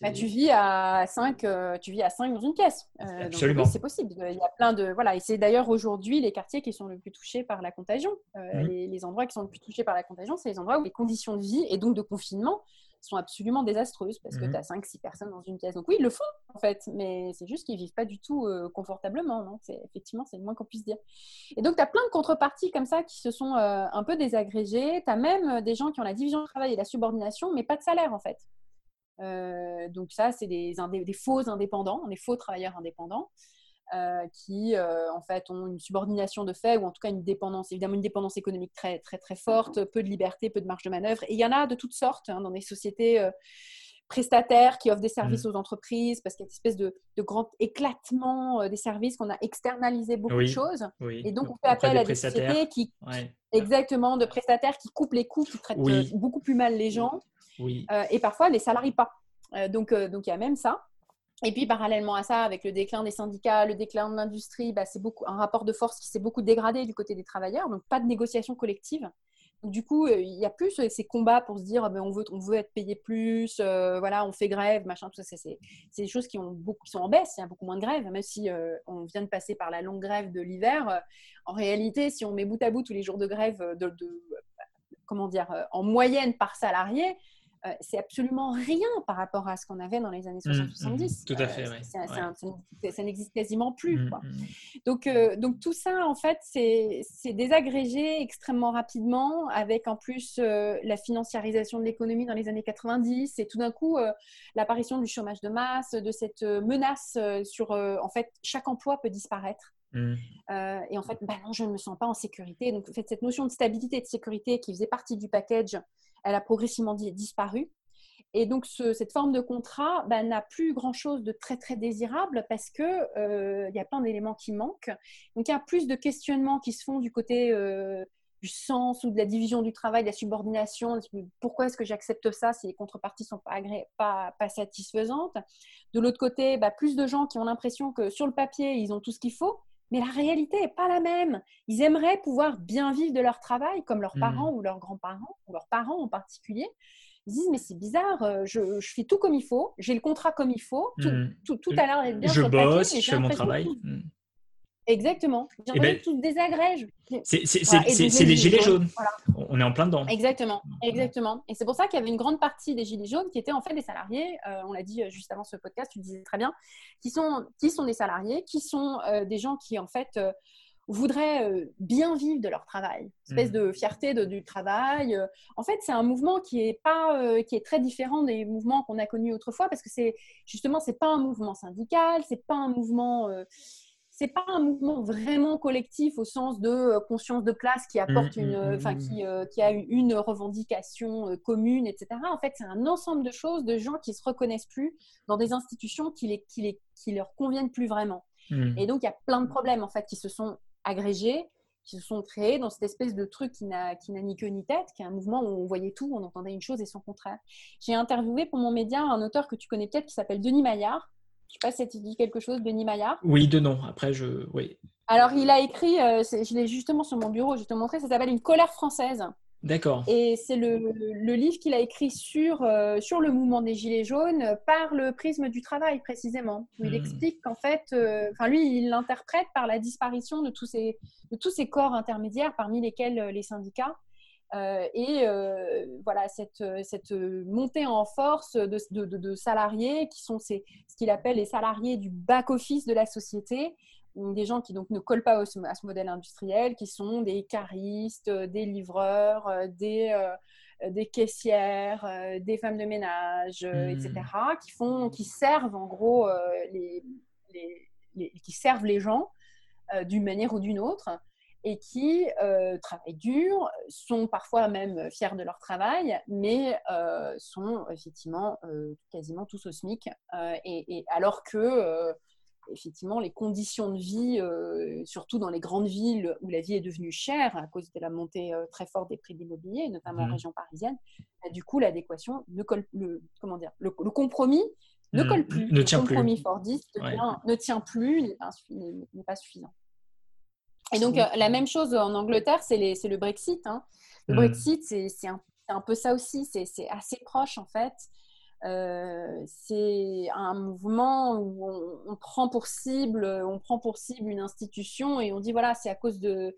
Bah, tu vis à 5 tu vis à 5 dans une pièce. Absolument. c'est possible. Il y a plein de voilà et c'est d'ailleurs aujourd'hui les quartiers qui sont le plus touchés par la contagion. Mmh. les, les, endroits qui sont le plus touchés par la contagion, c'est les endroits où les conditions de vie et donc de confinement sont absolument désastreuses parce que mmh tu as 5-6 personnes dans une pièce. Donc oui, ils le font en fait, mais c'est juste qu'ils vivent pas du tout euh, confortablement. Non? C'est, effectivement, c'est le moins qu'on puisse dire. Et donc, tu as plein de contreparties comme ça qui se sont euh, un peu désagrégées. Tu as même euh, des gens qui ont la division de travail et la subordination, mais pas de salaire en fait. donc ça, c'est des, des, faux indépendants, des faux travailleurs indépendants. Euh, qui euh, en fait ont une subordination de fait ou en tout cas une dépendance, évidemment une dépendance économique très très très forte, peu de liberté, peu de marge de manœuvre. Et il y en a de toutes sortes hein, dans des sociétés euh, prestataires qui offrent des services mmh. aux entreprises parce qu'il y a une espèce de, de grand éclatement des services qu'on a externalisé beaucoup de choses. Et donc on fait appel à des sociétés qui, exactement, de prestataires qui coupent les coûts, qui traitent beaucoup plus mal les gens. et parfois les salariés pas. donc donc il y a même ça. Et puis, parallèlement à ça, avec le déclin des syndicats, le déclin de l'industrie, bah, c'est beaucoup un rapport de force qui s'est beaucoup dégradé du côté des travailleurs, donc pas de négociation collective. du coup, euh, il y a plus ces combats pour se dire ah ben, on, veut, on veut être payé plus, euh, voilà, on fait grève, machin, tout ça. C'est des choses qui, sont en baisse, il y a beaucoup moins de grèves, même si euh, on vient de passer par la longue grève de l'hiver. en réalité, si on met bout à bout tous les jours de grève, comment dire, en moyenne par salarié, euh, c'est absolument rien par rapport à ce qu'on avait dans les années 60-70. Mmh, mmh. tout à fait, euh, Ça, n'existe quasiment plus. Mmh, donc, euh, donc, tout ça, en fait, c'est désagrégé extrêmement rapidement, avec en plus la financiarisation de l'économie dans les années 90 et tout d'un coup l'apparition du chômage de masse, de cette menace sur, en fait, chaque emploi peut disparaître. Et en fait, bah non, je ne me sens pas en sécurité. Donc, cette notion de stabilité et de sécurité qui faisait partie du package elle a progressivement disparu. Et donc, cette forme de contrat bah, n'a plus grand-chose de très, très désirable parce qu'il euh, y a plein d'éléments qui manquent. Donc, il y a plus de questionnements qui se font du côté euh, du sens ou de la division du travail, de la subordination. Pourquoi est-ce que j'accepte ça si les contreparties ne sont pas, pas, pas, satisfaisantes De l'autre côté, bah, plus de gens qui ont l'impression que sur le papier, ils ont tout ce qu'il faut, mais la réalité n'est pas la même. Ils aimeraient pouvoir bien vivre de leur travail, comme leurs mmh. parents ou leurs grands-parents, ou leurs parents en particulier. Ils disent, mais c'est bizarre, euh, je, fais tout comme il faut, j'ai le contrat comme il faut, tout, mmh. tout, a l'air d'être bien. Je bosse, je fais mon travail. Exactement. Bien eh ben, tout désagrège. C'est les gilets jaunes. On est en plein dedans. Exactement. Exactement. Et c'est pour ça qu'il y avait une grande partie des gilets jaunes qui étaient en fait des salariés. Euh, on l'a dit euh, juste avant ce podcast, tu le disais très bien, qui sont, qui sont des salariés, qui sont euh, des gens qui en fait voudraient bien vivre de leur travail. Une espèce mmh. de fierté de, du travail. En fait, c'est un mouvement qui est pas, qui est très différent des mouvements qu'on a connus autrefois parce que c'est justement c'est pas un mouvement syndical, c'est pas un mouvement c'est pas un mouvement vraiment collectif au sens de euh, conscience de classe qui apporte mmh, une, mmh, enfin mmh, qui, qui, a une revendication commune, etc. En fait, c'est un ensemble de choses, de gens qui se reconnaissent plus dans des institutions qui les, qui les, qui leur conviennent plus vraiment. Et donc, il y a plein de problèmes en fait qui se sont agrégés qui se sont créés dans cette espèce de truc qui n'a ni queue ni tête, qui est un mouvement où on voyait tout, on entendait une chose et son contraire. J'ai interviewé pour mon média un auteur que tu connais peut-être qui s'appelle Denis Maillard. Je ne sais pas si tu dis quelque chose, Denis Maillard. Oui, de nom. Après, je. Oui. Alors, il a écrit, euh, je l'ai justement sur mon bureau, je vais te montrer, ça s'appelle Une colère française. D'accord. Et c'est le, le, livre qu'il a écrit sur, euh, sur le mouvement des Gilets jaunes par le prisme du travail, précisément. Où il hmm. explique qu'en fait, euh, enfin lui, il l'interprète par la disparition de tous, ces, de tous ces corps intermédiaires, parmi lesquels les syndicats. Et voilà, cette, cette montée en force de, de, de salariés qui sont ces, ce qu'il appelle les salariés du back-office de la société, des gens qui donc ne collent pas à ce modèle industriel, qui sont des caristes, euh, des livreurs, euh, des, euh, des caissières, des femmes de ménage, etc., mmh. qui, font, qui servent en gros les, les, qui servent les gens d'une manière ou d'une autre et qui travaillent dur, sont parfois même fiers de leur travail, mais sont effectivement quasiment tous au SMIC. et, alors que effectivement, les conditions de vie, euh, surtout dans les grandes villes où la vie est devenue chère à cause de la montée euh, très forte des prix de l'immobilier, notamment en mmh. région parisienne, bah, du coup, l'adéquation ne colle, le, comment dire, le, compromis ne mmh. colle plus. Ne tient le compromis plus. fordiste ne tient plus, n'est pas, suffisant. Et donc, euh, la même chose en Angleterre, c'est le Brexit. Hein. Le mmh. Brexit, c'est un, un, peu ça aussi, c'est assez proche en fait. Euh, c'est un mouvement où on, prend pour cible, on prend pour cible une institution et on dit voilà, c'est à cause de,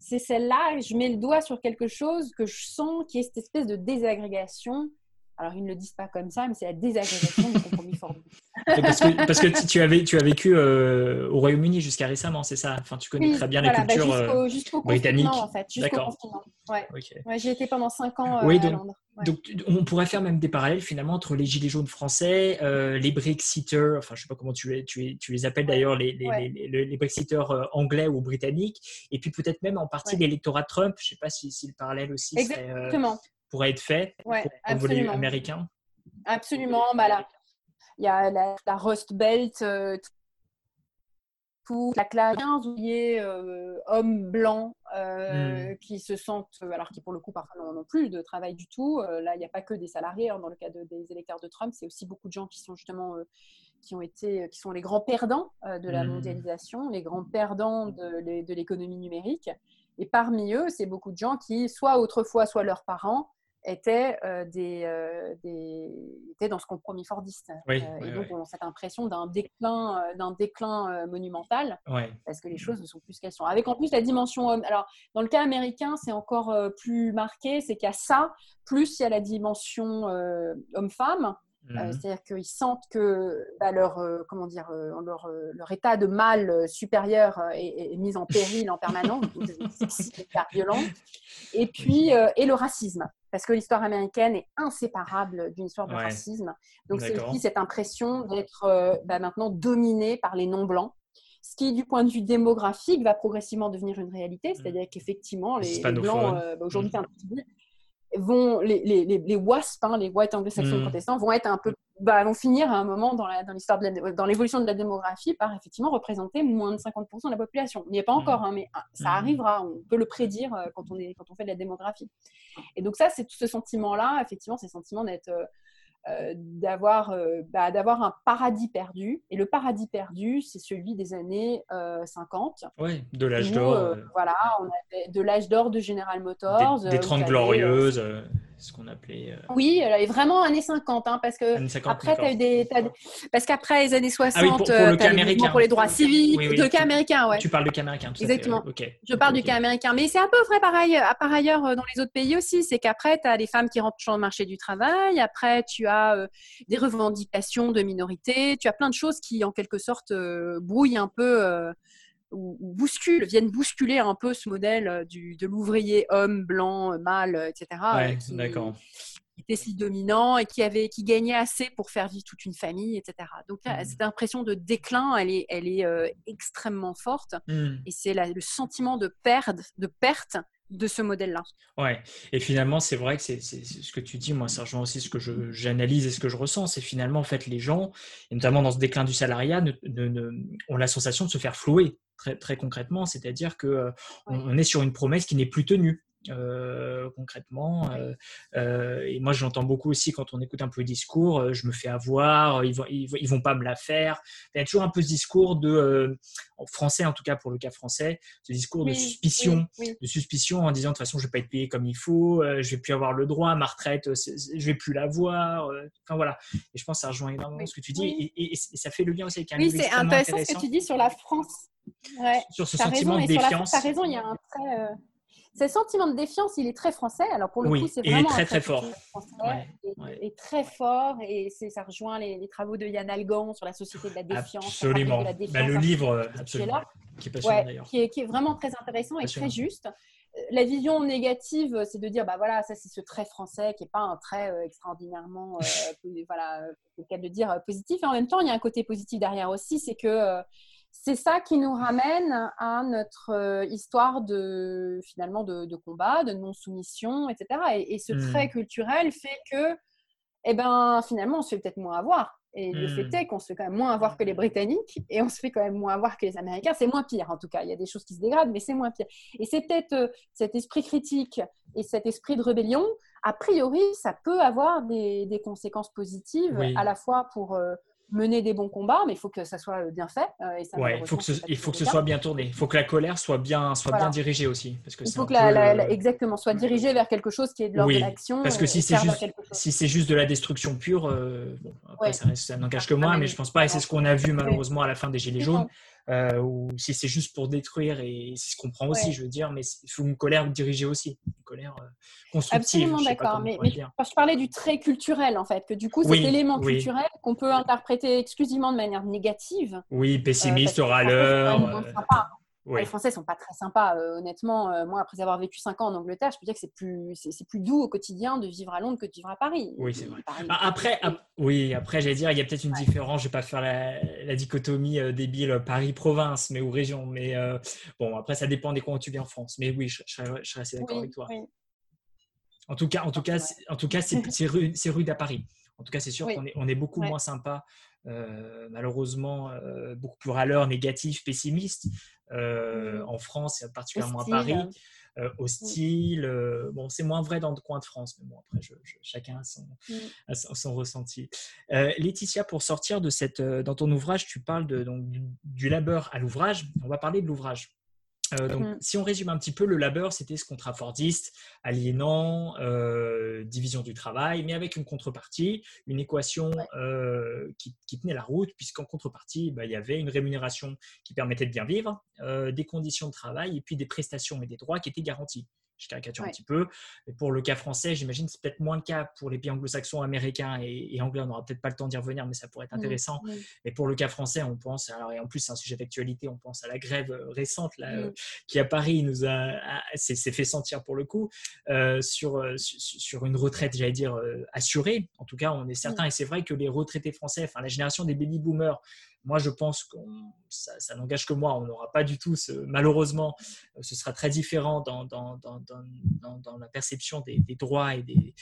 c'est celle-là. Je mets le doigt sur quelque chose que je sens qui est cette espèce de désagrégation alors, ils ne le disent pas comme ça, mais c'est la désagrégation du compromis fort. <laughs> Parce que, parce que tu, avais, tu as vécu euh, au Royaume-Uni jusqu'à récemment, c'est ça? Enfin, tu connais très bien la bah, culture bah jusqu'au, britannique. en fait. D'accord. Ouais. ouais j'ai été pendant 5 ans euh, à Londres. Donc, on pourrait faire même des parallèles finalement entre les Gilets jaunes français, euh, les Brexiters, enfin, je ne sais pas comment tu, tu, tu les appelles d'ailleurs, les, les, les, Brexiters anglais ou britanniques, et puis peut-être même en partie l'électorat Trump. Je ne sais pas si, si, le parallèle aussi Exactement pourrait être fait ouais, pour, volet américain? Absolument. Bah là, il y a la, Rust Belt, euh, toute la classe 15 ouvriers euh, hommes blancs euh, hmm. qui se sentent, alors qui pour le coup parfois n'ont plus de travail du tout. là, il n'y a pas que des salariés. Hein, dans le cas des électeurs de Trump, c'est aussi beaucoup de gens qui sont justement qui ont été, qui sont les grands perdants de la hmm. mondialisation, les grands perdants de l'économie numérique. Et parmi eux, c'est beaucoup de gens qui, soit autrefois, soit leurs parents, étaient, euh, des, euh, des, étaient dans ce compromis fordiste. Euh, et donc, on a cette impression d'un déclin, d'un déclin monumental, parce que les choses ne sont plus ce qu'elles sont. Avec en plus la dimension homme. Alors, dans le cas américain, c'est encore plus marqué, c'est qu'il y a ça, plus il y a la dimension homme-femme. Mmh c'est-à-dire qu'ils sentent que bah, leur, comment dire, leur, leur, état de mal supérieur est, mis en péril en permanence, c'est violent. Et puis, et le racisme parce que l'histoire américaine est inséparable d'une histoire de racisme. Donc c'est aussi cette impression d'être euh, bah, maintenant dominé par les non-blancs, ce qui, du point de vue démographique, va progressivement devenir une réalité. Mmh. C'est-à-dire qu'effectivement, les, blancs, euh, bah, aujourd'hui, mmh vont les, les, les, WASP, hein, les White Anglo-Saxon mmh. protestants, vont être un peu, bah, vont finir à un moment dans l'histoire dans l'évolution de la démographie par effectivement représenter moins de 50% de la population. Il n'y est pas mmh. encore, hein, mais ah, ça mmh. arrivera. On peut le prédire euh, quand on est quand on fait de la démographie. Et donc ça, c'est tout ce sentiment-là, effectivement, c'est sentiment d'être euh, euh, d'avoir euh, bah, d'avoir un paradis perdu. Et le paradis perdu, c'est celui des années 50. Euh, oui, de l'âge d'or. voilà, on avait de l'âge d'or de General Motors. Des, 30 glorieuses ce qu'on appelait. Euh, oui, est vraiment années 50, hein, parce que après, as eu des, parce qu'après les années 60, ah pour, le cas américain. pour les droits civiques, le cas américain, ouais. Tu parles du cas américain, tout Exactement. Je parle du cas américain, mais c'est un peu vrai pareil, à par ailleurs euh, dans les autres pays aussi, c'est qu'après, tu as les femmes qui rentrent sur le marché du travail, après, tu as euh, des revendications de minorités, tu as plein de choses qui, en quelque sorte, brouillent un peu ou, bousculent, viennent bousculer un peu ce modèle euh, du, de l'ouvrier homme, blanc, mâle, etc. Ouais, d'accord. était si dominant et qui, avait, qui gagnait assez pour faire vivre toute une famille, etc. Donc mmh. cette impression de déclin, elle est, elle est euh, extrêmement forte. Mmh. Et c'est le sentiment de perte, de perte de ce modèle-là. Ouais, et finalement, c'est vrai que c'est ce que tu dis, moi, ça rejoint aussi ce que j'analyse et ce que je ressens. C'est finalement, en fait, les gens, et notamment dans ce déclin du salariat, ont la sensation de se faire flouer très, très concrètement, c'est-à-dire qu'on euh, on est sur une promesse qui n'est plus tenue. Euh, concrètement. Euh, euh, et moi, j'entends beaucoup aussi quand on écoute un peu le discours, je me fais avoir, ils vont, ils, vont pas me la faire. Il y a toujours un peu ce discours de, en français en tout cas pour le cas français, ce discours de suspicion, de suspicion en disant de toute façon je vais pas être payé comme il faut, je vais plus avoir le droit, ma retraite, je vais plus l'avoir. enfin voilà. Et je pense que ça rejoint énormément ce que tu dis et, ça fait le lien aussi avec un Oui, c'est intéressant, ce que tu dis sur la France. Sur ce sentiment de défiance. Tu as raison, il y a un très ce sentiment de défiance, il est très français. Alors pour le coup, c'est vraiment très très fort. Français, et, très fort. Et ça rejoint les, travaux de Yann Algan sur la société de la défiance. Absolument. Bah, le livre, absolument, qui est Qui est, vraiment très intéressant et très juste. Euh, la vision négative, c'est de dire, bah voilà, ça c'est ce trait français qui n'est pas un trait euh, extraordinairement, euh, <laughs> voilà, le cas de dire positif. Et en même temps, il y a un côté positif derrière aussi, c'est que c'est ça qui nous ramène à notre euh, histoire de finalement de, combat, de non-soumission, etc. Et, ce hmm. trait culturel fait que, eh ben, finalement, on se fait peut-être moins avoir. Et le fait hmm. est qu'on se fait quand même moins avoir que les Britanniques et on se fait quand même moins avoir que les Américains. C'est moins pire en tout cas. Il y a des choses qui se dégradent, mais c'est moins pire. Et c'est peut-être euh, cet esprit critique et cet esprit de rébellion. A priori, ça peut avoir des, conséquences positives à la fois pour euh, mener des bons combats, mais il faut que ça soit bien fait. Euh, et ouais, il faut que ce, il faut que ce soit bien tourné. Il faut que la colère soit bien, soit bien dirigée aussi. Parce que il faut que la, exactement soit dirigée vers quelque chose qui est de l'ordre de l'action. Parce que si c'est juste, si c'est juste de la destruction pure, euh, bon, après, ça, n'engage que moi, mais je pense pas. Et c'est ce qu'on a vu malheureusement à la fin des Gilets jaunes. Euh, ou si c'est juste pour détruire, et c'est ce qu'on prend aussi, je veux dire, mais il faut une colère dirigée aussi, une colère euh, constructive. Absolument d'accord, mais, je parlais du trait culturel en fait, que du coup, cet élément culturel qu'on peut interpréter exclusivement de manière négative. Oui, pessimiste, euh, râleur. Les Français sont pas très sympas, euh, honnêtement. Euh, moi, après avoir vécu 5 ans en Angleterre, je peux dire que c'est plus, c'est, plus doux au quotidien de vivre à Londres que de vivre à Paris. Oui, c'est vrai. Bah, après, oui, après, j'allais dire, il y a peut-être une différence. Je vais pas faire la, dichotomie euh, débile Paris-province, mais ou région. Mais bon, après, ça dépend des coins où tu viens en France. Mais oui, je, serais, assez d'accord avec toi. En tout cas, en tout cas, en tout cas, c'est, <laughs> c'est, rude, à Paris. En tout cas, c'est sûr qu'on est, on est beaucoup moins sympa euh, malheureusement euh, beaucoup plus râleur, négatif, pessimiste mmh. en France, et particulièrement à Paris. hostile. bon, c'est moins vrai dans le coin de France, mais bon, après, chacun a son, son, ressenti. Laetitia, pour sortir de cette, dans ton ouvrage, tu parles de, donc, du labeur à l'ouvrage. On va parler de l'ouvrage. Euh, donc, mmh. si on résume un petit peu, le labeur, c'était ce contrat fordiste, aliénant, euh, division du travail, mais avec une contrepartie, une équation euh, qui, tenait la route, puisqu'en contrepartie, bah, il y avait une rémunération qui permettait de bien vivre, des conditions de travail et puis des prestations et des droits qui étaient garantis je caricature un petit peu. Et pour le cas français, j'imagine c'est peut-être moins le cas pour les pays anglo-saxons, américains et, anglais. On n'aura peut-être pas le temps d'y revenir, mais ça pourrait être mmh, intéressant. Mmh. Mais pour le cas français, on pense, alors, et en plus c'est un sujet d'actualité, on pense à la grève euh, récente là, mmh. euh, qui à Paris nous a, s'est fait sentir pour le coup euh, sur, sur une retraite, j'allais dire, assurée. En tout cas, on est certain, et c'est vrai que les retraités français, enfin la génération des baby boomers, moi, je pense que ça, n'engage que moi. On n'aura pas du tout, ce, malheureusement, ce sera très différent dans, dans, dans, dans la perception des, des droits et des,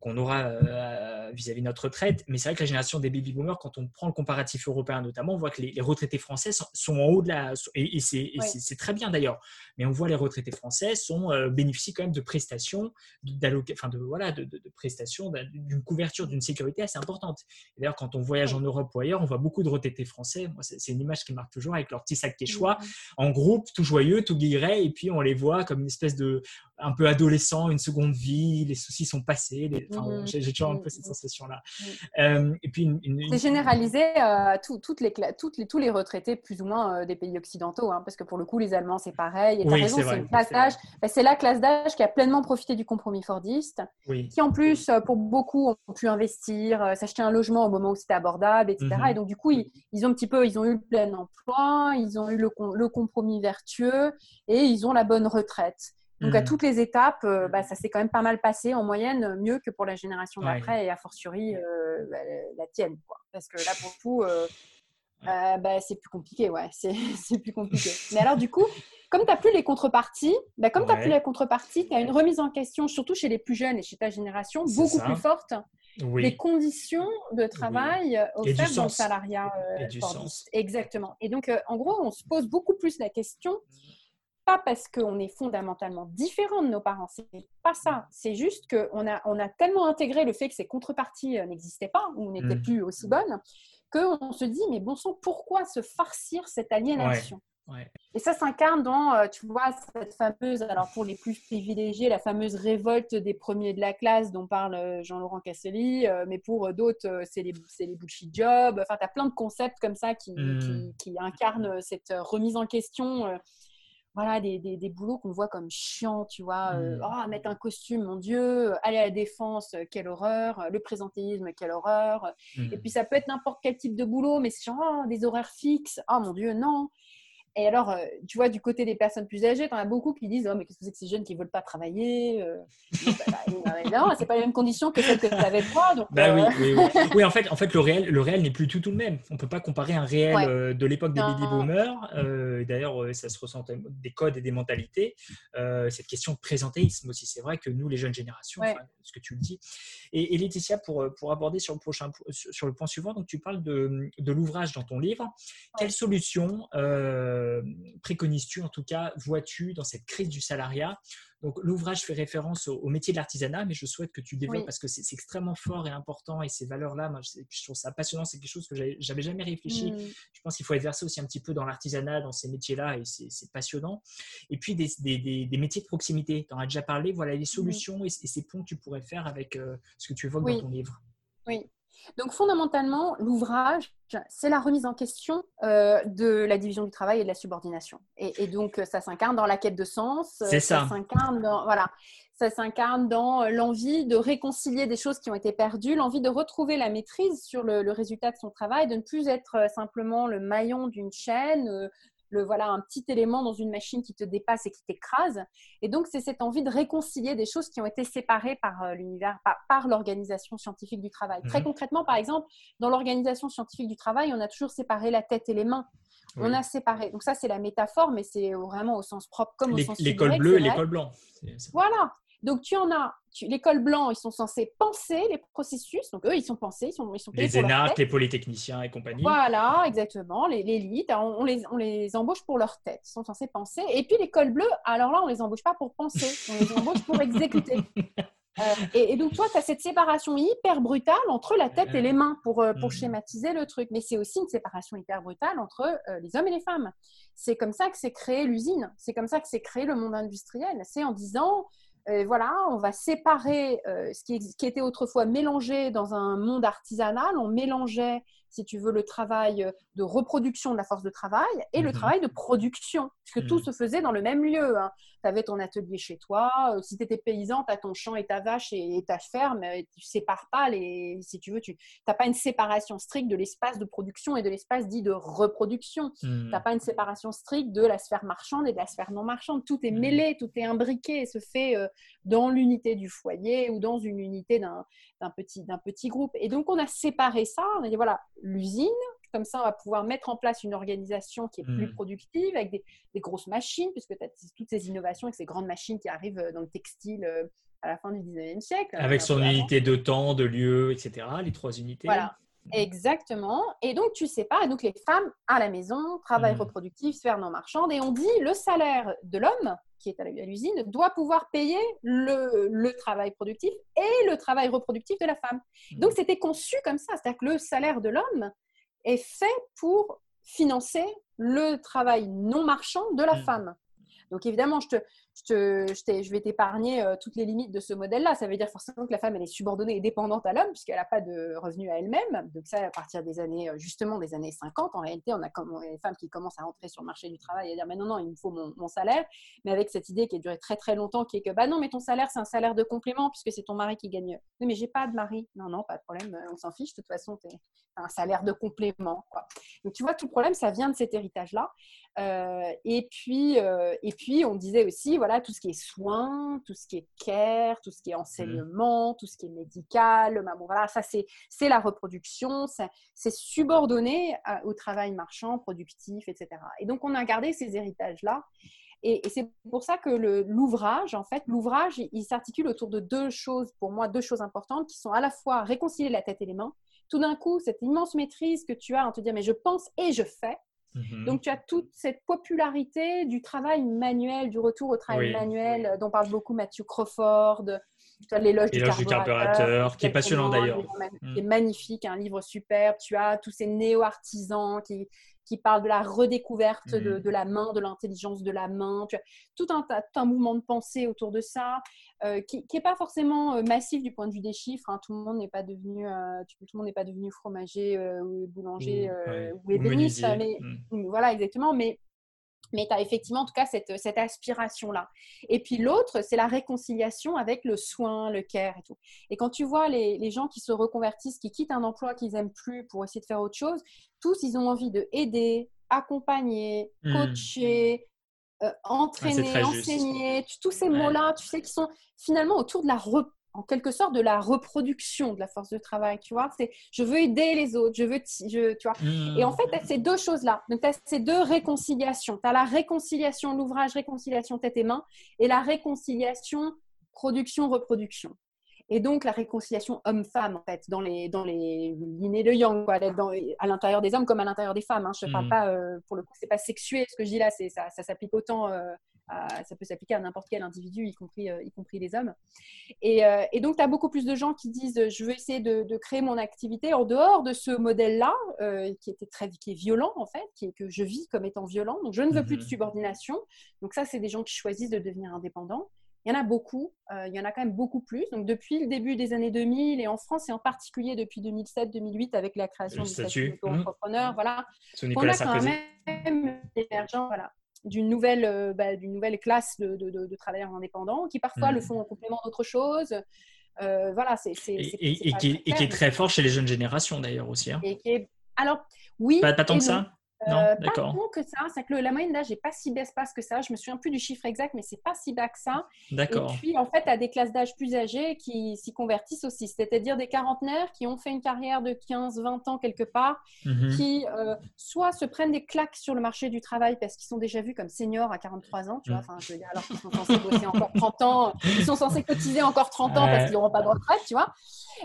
qu'on aura euh, vis-à-vis de notre retraite. Mais c'est vrai que la génération des baby boomers, quand on prend le comparatif européen notamment, on voit que les, retraités français sont, en haut de la. Et, c'est très bien d'ailleurs. Mais on voit les retraités français sont, euh, bénéficient quand même de prestations, enfin de, voilà, de, prestations, d'une couverture, d'une sécurité assez importante. D'ailleurs, quand on voyage en Europe ou ailleurs, on voit beaucoup de retraités français. C'est une image qui marque toujours avec leur petit sac quechua, en groupe, tout joyeux, tout guilleret, et puis on les voit comme une espèce de un peu adolescent, une seconde vie, les soucis sont passés. Mhm. J'ai toujours un peu cette mhm. sensation-là. Euh, et puis C'est généralisé à euh, toutes les, toutes les, tous les retraités plus ou moins euh, des pays occidentaux, hein, parce que pour le coup, les Allemands, c'est pareil. Et raison, c'est une classe d'âge. C'est la classe d'âge qui a pleinement profité du compromis fordiste, qui en plus, pour beaucoup, ont pu investir, s'acheter un logement au moment où c'était abordable, etc. Et donc, du coup, ils, ils, ont un petit peu, ils ont eu le plein emploi, ils ont eu le, le compromis vertueux et ils ont la bonne retraite. Donc, à mmh. toutes les étapes, bah, ça s'est quand même pas mal passé, en moyenne, mieux que pour la génération d'après et a fortiori bah, la tienne. Quoi. Parce que là, pour tout, bah, c'est plus compliqué. Ouais, <laughs> c'est plus compliqué. Mais alors, du coup, comme tu n'as plus les contreparties, bah, comme tu n'as plus la contrepartie, tu as une remise en question, surtout chez les plus jeunes et chez ta génération, beaucoup plus forte les conditions de travail offertes dans le salariat. et du sens. Exactement. Et donc, en gros, on se pose beaucoup plus la question, pas parce qu'on est fondamentalement différent de nos parents, c'est pas ça. C'est juste qu'on a, on a tellement intégré le fait que ces contreparties n'existaient pas ou n'étaient mmh. plus aussi bonnes qu'on se dit, mais bon sang, pourquoi se farcir cette aliénation? Et ça s'incarne dans, euh, tu vois, cette fameuse, alors pour les plus privilégiés, la fameuse révolte des premiers de la classe dont parle euh, Jean-Laurent Casselli, euh, mais pour d'autres, c'est les, les bullshit jobs. Enfin, tu as plein de concepts comme ça qui, mmh. qui, incarnent cette remise en question. Voilà, des, des, des boulots qu'on voit comme chiants, tu vois. Mmh. oh, mettre un costume, mon Dieu. Aller à la défense, quelle horreur. Le présentéisme, quelle horreur. Et mmh. puis, ça peut être n'importe quel type de boulot, mais c'est genre, oh, des horaires fixes. Oh, mon Dieu, non. Et alors, euh, tu vois, du côté des personnes plus âgées, tu en as beaucoup qui disent Oh, mais qu'est-ce que c'est que ces jeunes qui ne veulent pas travailler euh? Non, ce n'est pas les mêmes conditions que celles que tu avais toi. Donc, bah, oui, euh. oui, oui. <laughs> oui, en fait, en fait le, réel, le réel n'est plus tout, tout le même. On ne peut pas comparer un réel de l'époque des baby boomers. D'ailleurs, ça se ressent des codes et des mentalités. cette question de présentéisme aussi, c'est vrai que nous, les jeunes générations, ce que tu le dis. Et, et, Laetitia, pour, pour aborder sur le, prochain, sur le point suivant, donc tu parles de, de l'ouvrage dans ton livre. Quelle solution euh, préconises-tu, en tout cas, vois-tu dans cette crise du salariat? Donc l'ouvrage fait référence au, métier de l'artisanat, mais je souhaite que tu développes parce que c'est extrêmement fort et important et ces valeurs-là, je, trouve ça passionnant, c'est quelque chose que j'avais jamais réfléchi. Mmh. Je pense qu'il faut être versé aussi un petit peu dans l'artisanat, dans ces métiers-là et c'est passionnant. Et puis des, métiers de proximité, tu en as déjà parlé, voilà les solutions et, ces ponts que tu pourrais faire avec euh, ce que tu évoques dans ton livre. Oui, donc fondamentalement, l'ouvrage, c'est la remise en question euh, de la division du travail et de la subordination. Et, donc, ça s'incarne dans la quête de sens. C'est ça. Ça s'incarne dans, voilà, ça s'incarne dans l'envie de réconcilier des choses qui ont été perdues, l'envie de retrouver la maîtrise sur le, le, résultat de son travail, de ne plus être euh, simplement le maillon d'une chaîne, euh, le voilà un petit élément dans une machine qui te dépasse et qui t'écrase. Et donc c'est cette envie de réconcilier des choses qui ont été séparées par euh, l'univers, par, l'organisation scientifique du travail. Très mhm. concrètement, par exemple, dans l'organisation scientifique du travail, on a toujours séparé la tête et les mains. On a séparé. Donc ça, c'est la métaphore, mais c'est vraiment au sens propre comme au sens L'école bleue et l'école blanc. Voilà. Donc, tu en as, l'école blanc, ils sont censés penser les processus. Donc, eux, ils sont pensés, ils sont, ils sont Les énarques, les polytechniciens et compagnie. Voilà, exactement. L'élite, on, les, on les embauche pour leur tête. Ils sont censés penser. Et puis, l'école bleue, alors là, on les embauche pas pour penser. On les embauche pour exécuter. <laughs> Euh, et, donc, toi, tu as cette séparation hyper brutale entre la tête et les mains pour, euh, pour mm. schématiser le truc. Mais c'est aussi une séparation hyper brutale entre euh, les hommes et les femmes. C'est comme ça que s'est créée l'usine. C'est comme ça que s'est créé le monde industriel. C'est en disant, voilà, on va séparer ce qui, qui, était autrefois mélangé dans un monde artisanal. On mélangeait si tu veux, le travail euh, de reproduction de la force de travail et le mhm. travail de production, puisque tout mhm. se faisait dans le même lieu. Hein. Tu avais ton atelier chez toi, euh, si tu étais paysan, tu as ton champ et ta vache et, ta ferme, tu ne sépares pas les, si tu veux, tu n'as pas une séparation stricte de l'espace de production et de l'espace dit de reproduction. Tu n'as mhm. pas une séparation stricte de la sphère marchande et de la sphère non marchande. Tout est mêlé, tout est imbriqué et se fait euh, dans l'unité du foyer ou dans une unité d'un petit, petit groupe. Et donc, on a séparé ça, on a dit, voilà, l'usine. Comme ça, on va pouvoir mettre en place une organisation qui est plus hmm. productive avec des, grosses machines, puisque tu as toutes ces innovations avec ces grandes machines qui arrivent euh, dans le textile euh, à la fin du 19e siècle. Avec son unité de temps, de lieu, etc. Les trois unités. Voilà. Exactement. Et donc, tu sais pas. Donc, les femmes à la maison, travail hmm. reproductif, sphère non marchande. Et on dit le salaire de l'homme, qui est à l'usine, doit pouvoir payer le, le, travail productif et le travail reproductif de la femme. Hmm. Donc, c'était conçu comme ça. C'est-à-dire que le salaire de l'homme est fait pour financer le travail non marchand de la hmm. femme. Donc, évidemment, je te, je, vais t'épargner euh, toutes les limites de ce modèle-là. Ça veut dire forcément que la femme, elle est subordonnée et dépendante à l'homme, puisqu'elle n'a pas de revenus à elle-même. Donc ça, à partir des années, euh, justement, des années 50, en réalité, on a comme femmes qui commencent à rentrer sur le marché du travail et à dire, mais non, non, il me faut mon, salaire. Mais avec cette idée qui a duré très, très longtemps, qui est que, bah non, mais ton salaire, c'est un salaire de complément, puisque c'est ton mari qui gagne. Oui, mais j'ai pas de mari. Non, non, pas de problème, euh, on s'en fiche. De toute façon, tu un salaire de complément. Donc tu vois, tout le problème, ça vient de cet héritage-là. et, puis, et puis, on disait aussi, voilà, voilà, tout ce qui est soins, tout ce qui est care, tout ce qui est enseignement, tout ce qui est médical. Bon, voilà, ça, c'est la reproduction. C'est subordonné au travail marchand, productif, etc. Et donc, on a gardé ces héritages-là. Et, c'est pour ça que l'ouvrage, en fait, l'ouvrage, il, s'articule autour de deux choses, pour moi, deux choses importantes, qui sont à la fois réconcilier la tête et les mains. Tout d'un coup, cette immense maîtrise que tu as en te dire, mais je pense et je fais. Mhm. Donc, tu as toute cette popularité du travail manuel, du retour au travail manuel, euh, dont parle beaucoup Matthew Crawford, tu as l'éloge du, du, carburateur, qui est passionnant d'ailleurs. Qui est mm. magnifique, un livre superbe. Tu as tous ces néo-artisans qui, qui parle de la redécouverte de, mmh. la main, de l'intelligence de la main. Tu tout un, un mouvement de pensée autour de ça euh, qui n'est pas forcément euh, massif du point de vue des chiffres. Hein. Tout le monde n'est pas devenu, euh, tout le monde n'est pas devenu fromager ou boulanger ou ébéniste. Mais, mmh. Voilà, exactement. Mais mais tu as effectivement, en tout cas, cette, cette aspiration-là. Et puis l'autre, c'est la réconciliation avec le soin, le care et tout. Et quand tu vois les, les gens qui se reconvertissent, qui quittent un emploi qu'ils n'aiment plus pour essayer de faire autre chose, tous, ils ont envie de aider, accompagner, mmh. coacher, euh, entraîner, enseigner, tous ces mots-là, tu sais, qui sont finalement autour de la en quelque sorte de la reproduction de la force de travail, tu vois. C'est je veux aider les autres, je veux, tu vois. Et en fait, tu as ces deux choses-là. Donc, tu as ces deux réconciliations. Tu as la réconciliation, l'ouvrage réconciliation tête et main, et la réconciliation production-reproduction. Et donc, la réconciliation homme-femme, en fait, dans les, dans les lignées de Yang, quoi, dans, à l'intérieur des hommes comme à l'intérieur des femmes. Hein. Je ne parle pas, euh, pour le coup, c'est pas sexué ce que je dis là, ça, ça s'applique autant euh, ça peut s'appliquer à n'importe quel individu, y compris, euh, y compris les hommes. Et, euh, donc, tu as beaucoup plus de gens qui disent je veux essayer de, créer mon activité en dehors de ce modèle-là, qui, était très, qui est violent en fait, qui est, que je vis comme étant violent. Donc, je ne veux plus de mhm. subordination. Donc, ça, c'est des gens qui choisissent de devenir indépendants. Il y en a beaucoup, il y en a quand même beaucoup plus. Donc, depuis le début des années 2000 et en France et en particulier depuis 2007-2008 avec la création du statut d'entrepreneur, mmh. voilà, on a quand même émergent, voilà, d'une nouvelle, euh, bah, d'une nouvelle classe de, de, travailleurs indépendants qui parfois le mmh. font en complément d'autre chose. Euh, voilà, c'est, et, qui, est très fort chez les jeunes générations d'ailleurs aussi. Hein. alors, oui. Pas, pas tant que ça non, euh, pas tant que ça. C'est que la moyenne d'âge n'est pas si basse que ça. Je me souviens plus du chiffre exact, mais c'est pas si bas que ça. D'accord. Et puis, en fait, as des classes d'âge plus âgées qui s'y convertissent aussi. C'est-à-dire des quarantenaires qui ont fait une carrière de 15-20 ans quelque part, mhm. qui euh, soit se prennent des claques sur le marché du travail parce qu'ils sont déjà vus comme seniors à 43 ans, tu vois. Mhm. Enfin, je veux dire, alors qu'ils sont censés bosser encore 30 ans, ils sont censés cotiser encore 30 ans parce qu'ils n'auront pas de retraite, tu vois.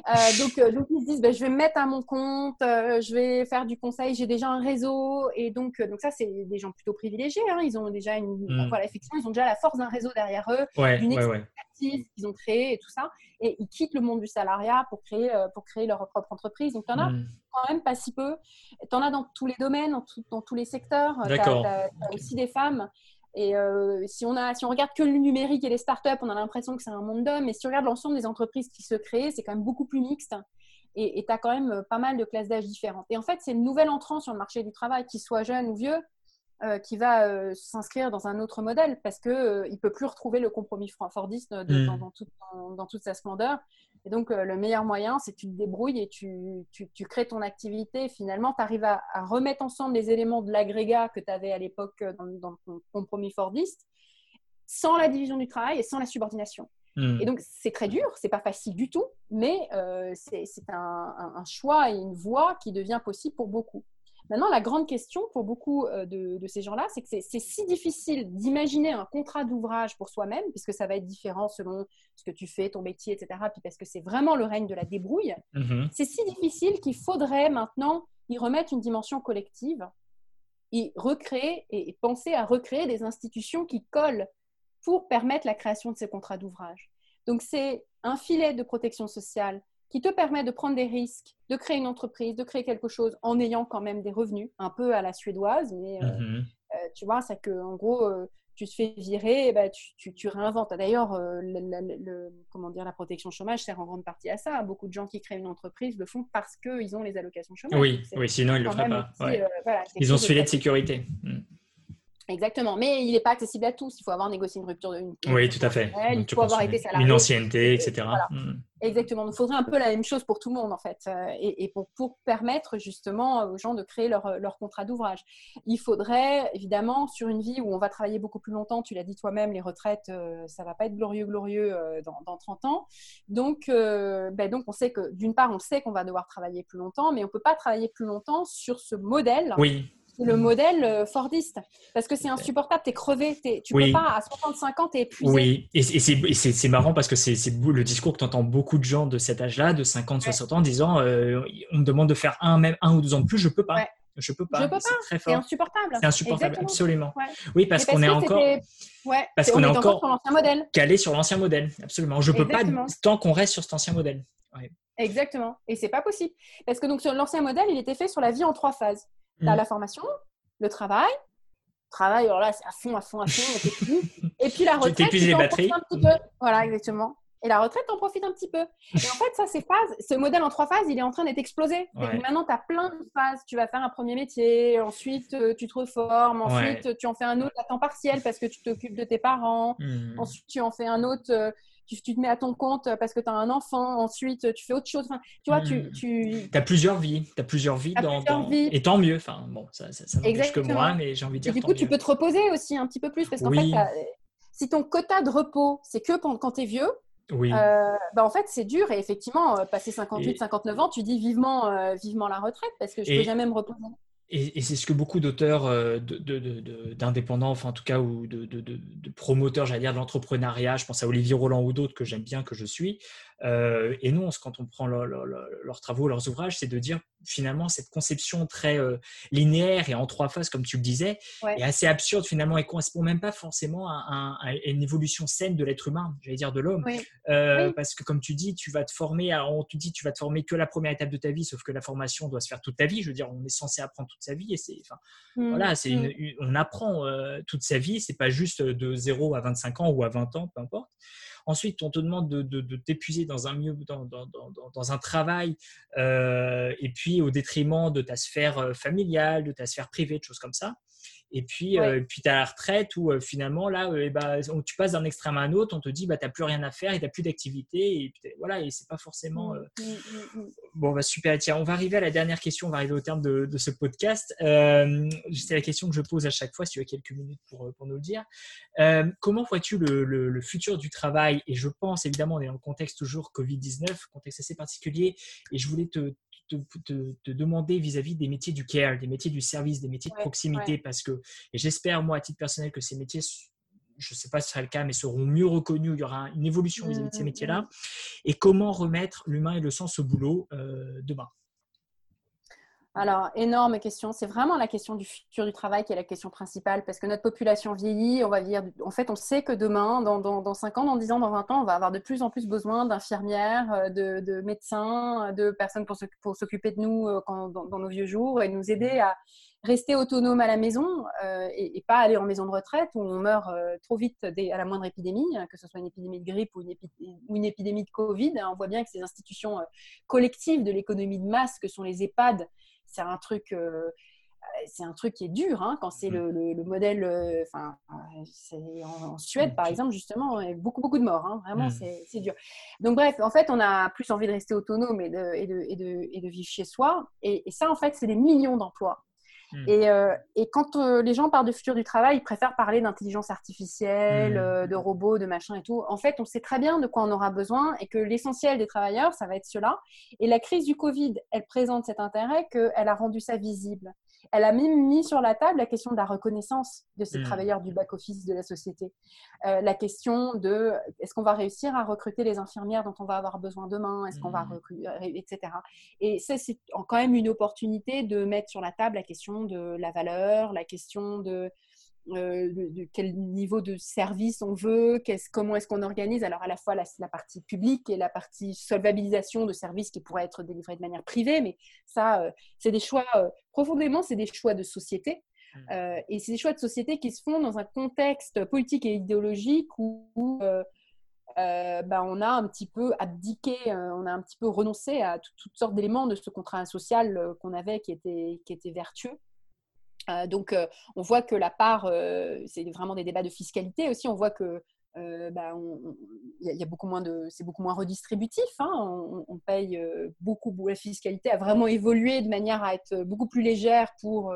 Euh, donc, donc, ils se disent, ben, je vais me mettre à mon compte, je vais faire du conseil, j'ai déjà un réseau. Et donc, donc ça, c'est des gens plutôt privilégiés. Hein. Ils ont déjà une, voilà, effectivement, ils ont déjà la force d'un réseau derrière eux, une expertise qu'ils ont créée et tout ça. Et ils quittent le monde du salariat pour créer, euh, pour créer leur propre entreprise. Donc, tu en as mm. quand même pas si peu. Tu en as dans tous les domaines, dans, dans tous les secteurs. Tu as, aussi des femmes. Et euh, si, on a, si on regarde que le numérique et les startups, on a l'impression que c'est un monde d'hommes. Mais si on regarde l'ensemble des entreprises qui se créent, c'est quand même beaucoup plus mixte et tu as quand même euh, pas mal de classes d'âge différentes. Et en fait, c'est le nouvel entrant sur le marché du travail, qu'il soit jeune ou vieux, euh, qui va euh, s'inscrire dans un autre modèle parce qu'il ne peut plus retrouver le compromis fordiste mm. dans, dans, toute sa splendeur. Et donc, le meilleur moyen, c'est que tu te débrouilles et tu, tu, tu crées ton activité. Finalement, tu arrives à, à, remettre ensemble les éléments de l'agrégat que tu avais à l'époque dans, ton compromis fordiste sans la division du travail et sans la subordination. Hmm. Et donc, c'est très dur, c'est pas facile du tout, mais euh, c'est un, choix et une voie qui devient possible pour beaucoup. Maintenant, la grande question pour beaucoup euh, de, ces gens-là, c'est que c'est si difficile d'imaginer un contrat d'ouvrage pour soi-même, puisque ça va être différent selon ce que tu fais, ton métier, etc. Puis parce que c'est vraiment le règne de la débrouille. Mm-hmm. C'est si difficile qu'il faudrait maintenant y remettre une dimension collective et recréer et penser à recréer des institutions qui collent pour permettre la création de ces contrats d'ouvrage. Donc, c'est un filet de protection sociale qui te permet de prendre des risques, de créer une entreprise, de créer quelque chose en ayant quand même des revenus, un peu à la suédoise, mais euh, mhm. euh, tu vois, c'est qu'en gros, euh, tu te fais virer, bah, tu, tu, réinventes. D'ailleurs, le, comment dire, la protection chômage sert en grande partie à ça. Beaucoup de gens qui créent une entreprise le font parce qu'ils ont les allocations chômage. Oui, oui sinon ils ne le feraient pas. ils ont ce filet de sécurité. Exactement, mais il n'est pas accessible à tous. Il faut avoir négocié une rupture de une. Oui, tout à fait. il faut avoir été salarié. Une ancienneté, etc. Mm. Exactement. Il faudrait un peu la même chose pour tout le monde, en fait, euh, et, pour, pour, permettre justement aux gens de créer leur, leur contrat d'ouvrage. Il faudrait, évidemment, sur une vie où on va travailler beaucoup plus longtemps, tu l'as dit toi-même, les retraites, euh, ça va pas être glorieux, glorieux euh, dans, dans, 30 ans. Donc, ben, donc, on sait que, d'une part, on sait qu'on va devoir travailler plus longtemps, mais on peut pas travailler plus longtemps sur ce modèle. Oui le modèle euh, Fordiste. Parce que c'est insupportable, tu es crevé, tu peux pas, à 65 ans, tu es épuisé. Oui, et, c'est marrant parce que c'est le discours que tu entends beaucoup de gens de cet âge-là, de 50, 60 ans, disant euh, on me demande de faire un, même un ou deux ans de plus, je peux pas. Je peux pas. Je peux pas. C'est insupportable. C'est insupportable, absolument. Oui, parce, qu'on est encore. Ouais. Parce qu'on est, encore, sur l'ancien modèle. calé sur l'ancien modèle, absolument. Je peux pas tant qu'on reste sur cet ancien modèle. Exactement. Et c'est pas possible. Parce que donc sur l'ancien modèle, il était fait sur la vie en trois phases. Tu as mm. la formation, le travail. travail, alors là, c'est à fond, à fond, à fond. et puis la retraite, tu les batteries. Un petit peu. Voilà, exactement. Et la retraite, t'en profites un petit peu. Et en fait, ça, c'est phase. Ce modèle en trois phases, il est en train d'être explosé. Maintenant, tu as plein de phases. Tu vas faire un premier métier, ensuite, euh, tu te reformes, ensuite, tu en fais un autre à temps partiel parce que tu t'occupes de tes parents. Hmm. Ensuite, tu en fais un autre euh, tu, te mets à ton compte parce que tu as un enfant, ensuite tu fais autre chose. Enfin, tu vois, tu, hmm. tu... as plusieurs vies. Tu as plusieurs vies. dans, Et tant mieux. Enfin, bon, ça, ça, ça que moi, mais j'ai envie de dire. Et du coup, tu peux te reposer aussi un petit peu plus parce qu'en fait, si ton quota de repos, c'est que quand tu es vieux, oui. Euh, bah en fait, c'est dur et effectivement, euh, passer 58, 59 ans, tu dis vivement, euh, vivement la retraite parce que je ne peux jamais me reposer et, c'est ce que beaucoup d'auteurs, euh, d'indépendants, enfin en tout cas, ou de, promoteurs, j'allais dire, de l'entrepreneuriat, je pense à Olivier Roland ou d'autres que j'aime bien, que je suis, euh, et non, quand on prend leurs travaux, leurs ouvrages, c'est de dire finalement cette conception très euh, linéaire et en trois phases, comme tu le disais, est assez absurde finalement et correspond même pas forcément à, une évolution saine de l'être humain, j'allais dire de l'homme. Parce que comme tu dis, tu vas te former, on te dit tu vas te former que la première étape de ta vie, sauf que la formation doit se faire toute ta vie. Je veux dire, on est censé apprendre toute sa vie et c'est, enfin, mmh, voilà, c'est mmh. on apprend euh, toute sa vie. C'est pas juste de 0 à 25 ans ou à 20 ans, peu importe. Ensuite, on te demande de, t'épuiser dans un dans, dans, un travail, euh, et puis au détriment de ta sphère euh, familiale, de ta sphère privée, de choses comme ça. Et puis, euh, puis tu as la retraite où finalement, là, eh ben, tu passes d'un extrême à un autre, on te dit, bah, tu n'as plus rien à faire et tu n'as plus d'activité. Et voilà, et c'est pas forcément. Mmh, mmh, mmh, bon, bah, super. Tiens, on va arriver à la dernière question, on va arriver au terme de, ce podcast. c'est la question que je pose à chaque fois, si tu as quelques minutes pour, pour nous le dire. comment vois-tu le, le, futur du travail? Et je pense, évidemment, on est dans le contexte toujours Covid-19, contexte assez particulier, et je voulais te, te, demander vis-à-vis des métiers du care, des métiers du service, des métiers de proximité, parce que, et j'espère, moi, à titre personnel, que ces métiers je ne sais pas si ce sera le cas, mais seront mieux reconnus. Il y aura une évolution vis-à-vis de ces mmh, mmh, métiers-là. Mmh. Et comment remettre l'humain et le sens au boulot euh, demain alors, énorme question. C'est vraiment la question du futur du travail qui est la question principale parce que notre population vieillit. On va dire, en fait, on sait que demain, dans, dans, 5 ans, dans 10 ans, dans 20 ans, on va avoir de plus en plus besoin d'infirmières, euh, de, médecins, de personnes pour s'occuper de nous euh, dans, nos vieux jours et nous aider à rester autonome à la maison euh, et, pas aller en maison de retraite où on meurt trop vite à la moindre épidémie, hein, que ce soit une épidémie de grippe ou une, ou une épidémie de Covid. On voit bien que ces institutions collectives de l'économie de masse que sont les EHPAD, c'est un truc euh, c'est un truc qui est dur hein, quand c'est mmh. le, modèle. Euh, enfin, en, Suède, par exemple, justement, il y a beaucoup, beaucoup de morts. Hein, vraiment, mmh. c'est dur. Donc, bref, en fait, on a plus envie de rester autonome et de, et de, et de, vivre chez soi. Et ça, en fait, c'est des millions d'emplois. Hmm. Euh, et, quand euh, les gens parlent de futur du travail, ils préfèrent parler d'intelligence artificielle, hmm. euh, de robots, de machin et tout. En fait, on sait très bien de quoi on aura besoin et que l'essentiel des travailleurs, ça va être cela. Et la crise du Covid, elle présente cet intérêt qu'elle a rendu ça visible. Elle a même mis sur la table la question de la reconnaissance de ces hmm. travailleurs du back-office de la société. la question de est-ce qu'on va réussir à recruter les infirmières dont on va avoir besoin demain? Est-ce qu'on va recruter, etc. Et ça, c'est quand même une opportunité de mettre sur la table la question de la valeur, la question de, euh, de, quel niveau de service on veut, comment est-ce qu'on organise. Alors à la fois la, partie publique et la partie solvabilisation de services qui pourraient être délivrés de manière privée, mais ça, euh, c'est des choix, euh, profondément, c'est des choix de société. Mmh. et c'est des choix de société qui se font dans un contexte politique et idéologique où, bah, on a un petit peu abdiqué, on a un petit peu renoncé à toutes sortes d'éléments de ce contrat social qu'on avait qui était, qui était vertueux. Euh, donc, euh, on voit que la part, euh, c'est vraiment des débats de fiscalité aussi, on voit que c'est beaucoup moins redistributif. Hein. on, paye beaucoup, la fiscalité a vraiment évolué de manière à être beaucoup plus légère pour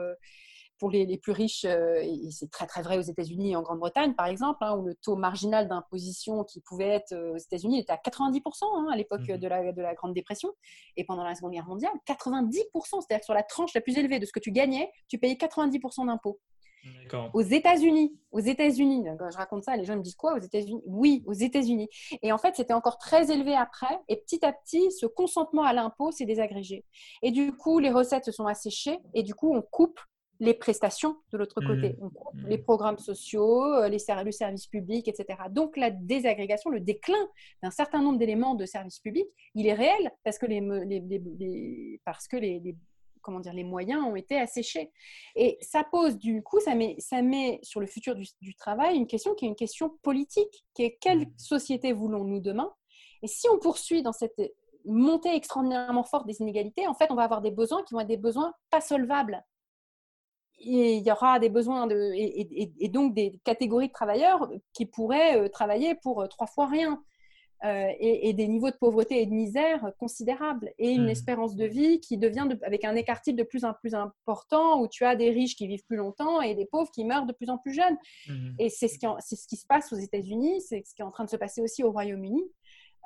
pour les, plus riches, et c'est très très vrai aux États-Unis et en Grande-Bretagne par exemple, hein, où le taux marginal d'imposition qui pouvait être aux États-Unis était à 90% hein, à l'époque mmh de, la, de la Grande Dépression, et pendant la Seconde Guerre mondiale, 90%, c'est-à-dire sur la tranche la plus élevée de ce que tu gagnais, tu payais 90% d'impôts. Aux États-Unis, aux États-Unis, quand je raconte ça, les gens me disent quoi aux États-Unis? Oui, aux États-Unis. Et en fait, c'était encore très élevé après. Et petit à petit, ce consentement à l'impôt s'est désagrégé. Et du coup, les recettes se sont asséchées. Et du coup, on coupe les prestations de l'autre côté. Mmh. Coupe mmh. les programmes sociaux, euh, les le service public, etc. Donc la désagrégation, le déclin d'un certain nombre d'éléments de services publics, il est réel parce que les, parce que les, comment dire, les moyens ont été asséchés. Et ça pose du coup, ça met, ça met sur le futur du, travail une question qui est une question politique, qui est quelle mmh. société voulons-nous demain? Et si on poursuit dans cette montée extraordinairement forte des inégalités, en fait, on va avoir des besoins qui vont être des besoins pas solvables. Il y aura des besoins de, et, donc des catégories de travailleurs qui pourraient euh, travailler pour euh, trois fois rien. Euh, et, des niveaux de pauvreté et de misère considérables et une mmh. espérance de vie qui devient avec un écart de plus en plus important où tu as des riches qui vivent plus longtemps et des pauvres qui meurent de plus en plus jeunes. Mmh. Et c'est ce, qui, ce qui se passe aux États-Unis, c'est ce qui est en train de se passer aussi au Royaume-Uni.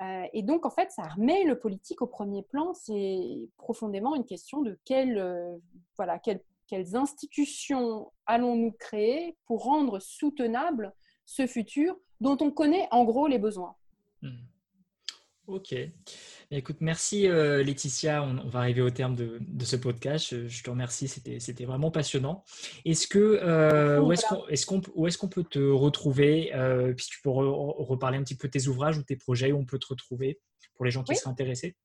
Euh, et donc, en fait, ça remet le politique au premier plan. C'est profondément une question de quelle, euh, voilà, quelles institutions allons-nous créer pour rendre soutenable ce futur dont on connaît en gros les besoins? Hmm. Ok. Écoute, merci euh, Laetitia. On, va arriver au terme de, ce podcast. Je, te remercie. C'était vraiment passionnant. Est-ce que euh, où est-ce qu'on est qu'on est qu'on peut te retrouver euh, Puis tu peux reparler un petit peu de tes ouvrages ou tes projets où on peut te retrouver pour les gens qui seraient intéressés?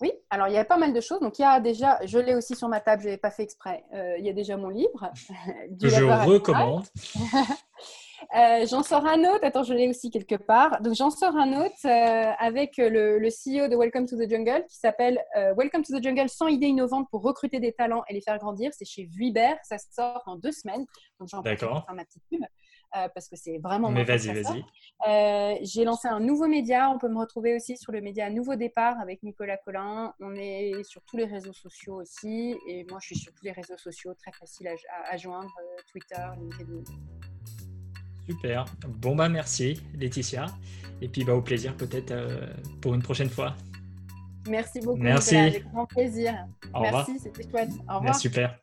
Oui, alors il y a pas mal de choses. Donc il y a déjà, je l'ai aussi sur ma table, je n'avais pas fait exprès. il y a déjà mon livre. <laughs> je recommande. <laughs> Euh, j'en sors un autre. Attends, je l'ai aussi quelque part. Donc, j'en sors un autre euh, avec le, CEO de Welcome to the Jungle qui s'appelle euh, Welcome to the Jungle 100 idées innovantes pour recruter des talents et les faire grandir. C'est chez Vuibert. Ça sort en deux semaines. Donc, j'en profite pour faire ma petite pub. Parce que c'est vraiment. Mais vas-y, vas-y. J'ai lancé un nouveau média. On peut me retrouver aussi sur le média Nouveau Départ avec Nicolas Collin. On est sur tous les réseaux sociaux aussi. Et moi, je suis sur tous les réseaux sociaux, très facile à, à joindre Twitter, LinkedIn. Super. Bon, bah merci, Laetitia. Et puis, bah, au plaisir peut-être euh, pour une prochaine fois. Merci beaucoup. Merci. Avec grand plaisir. Merci, c'était chouette. Au revoir. super.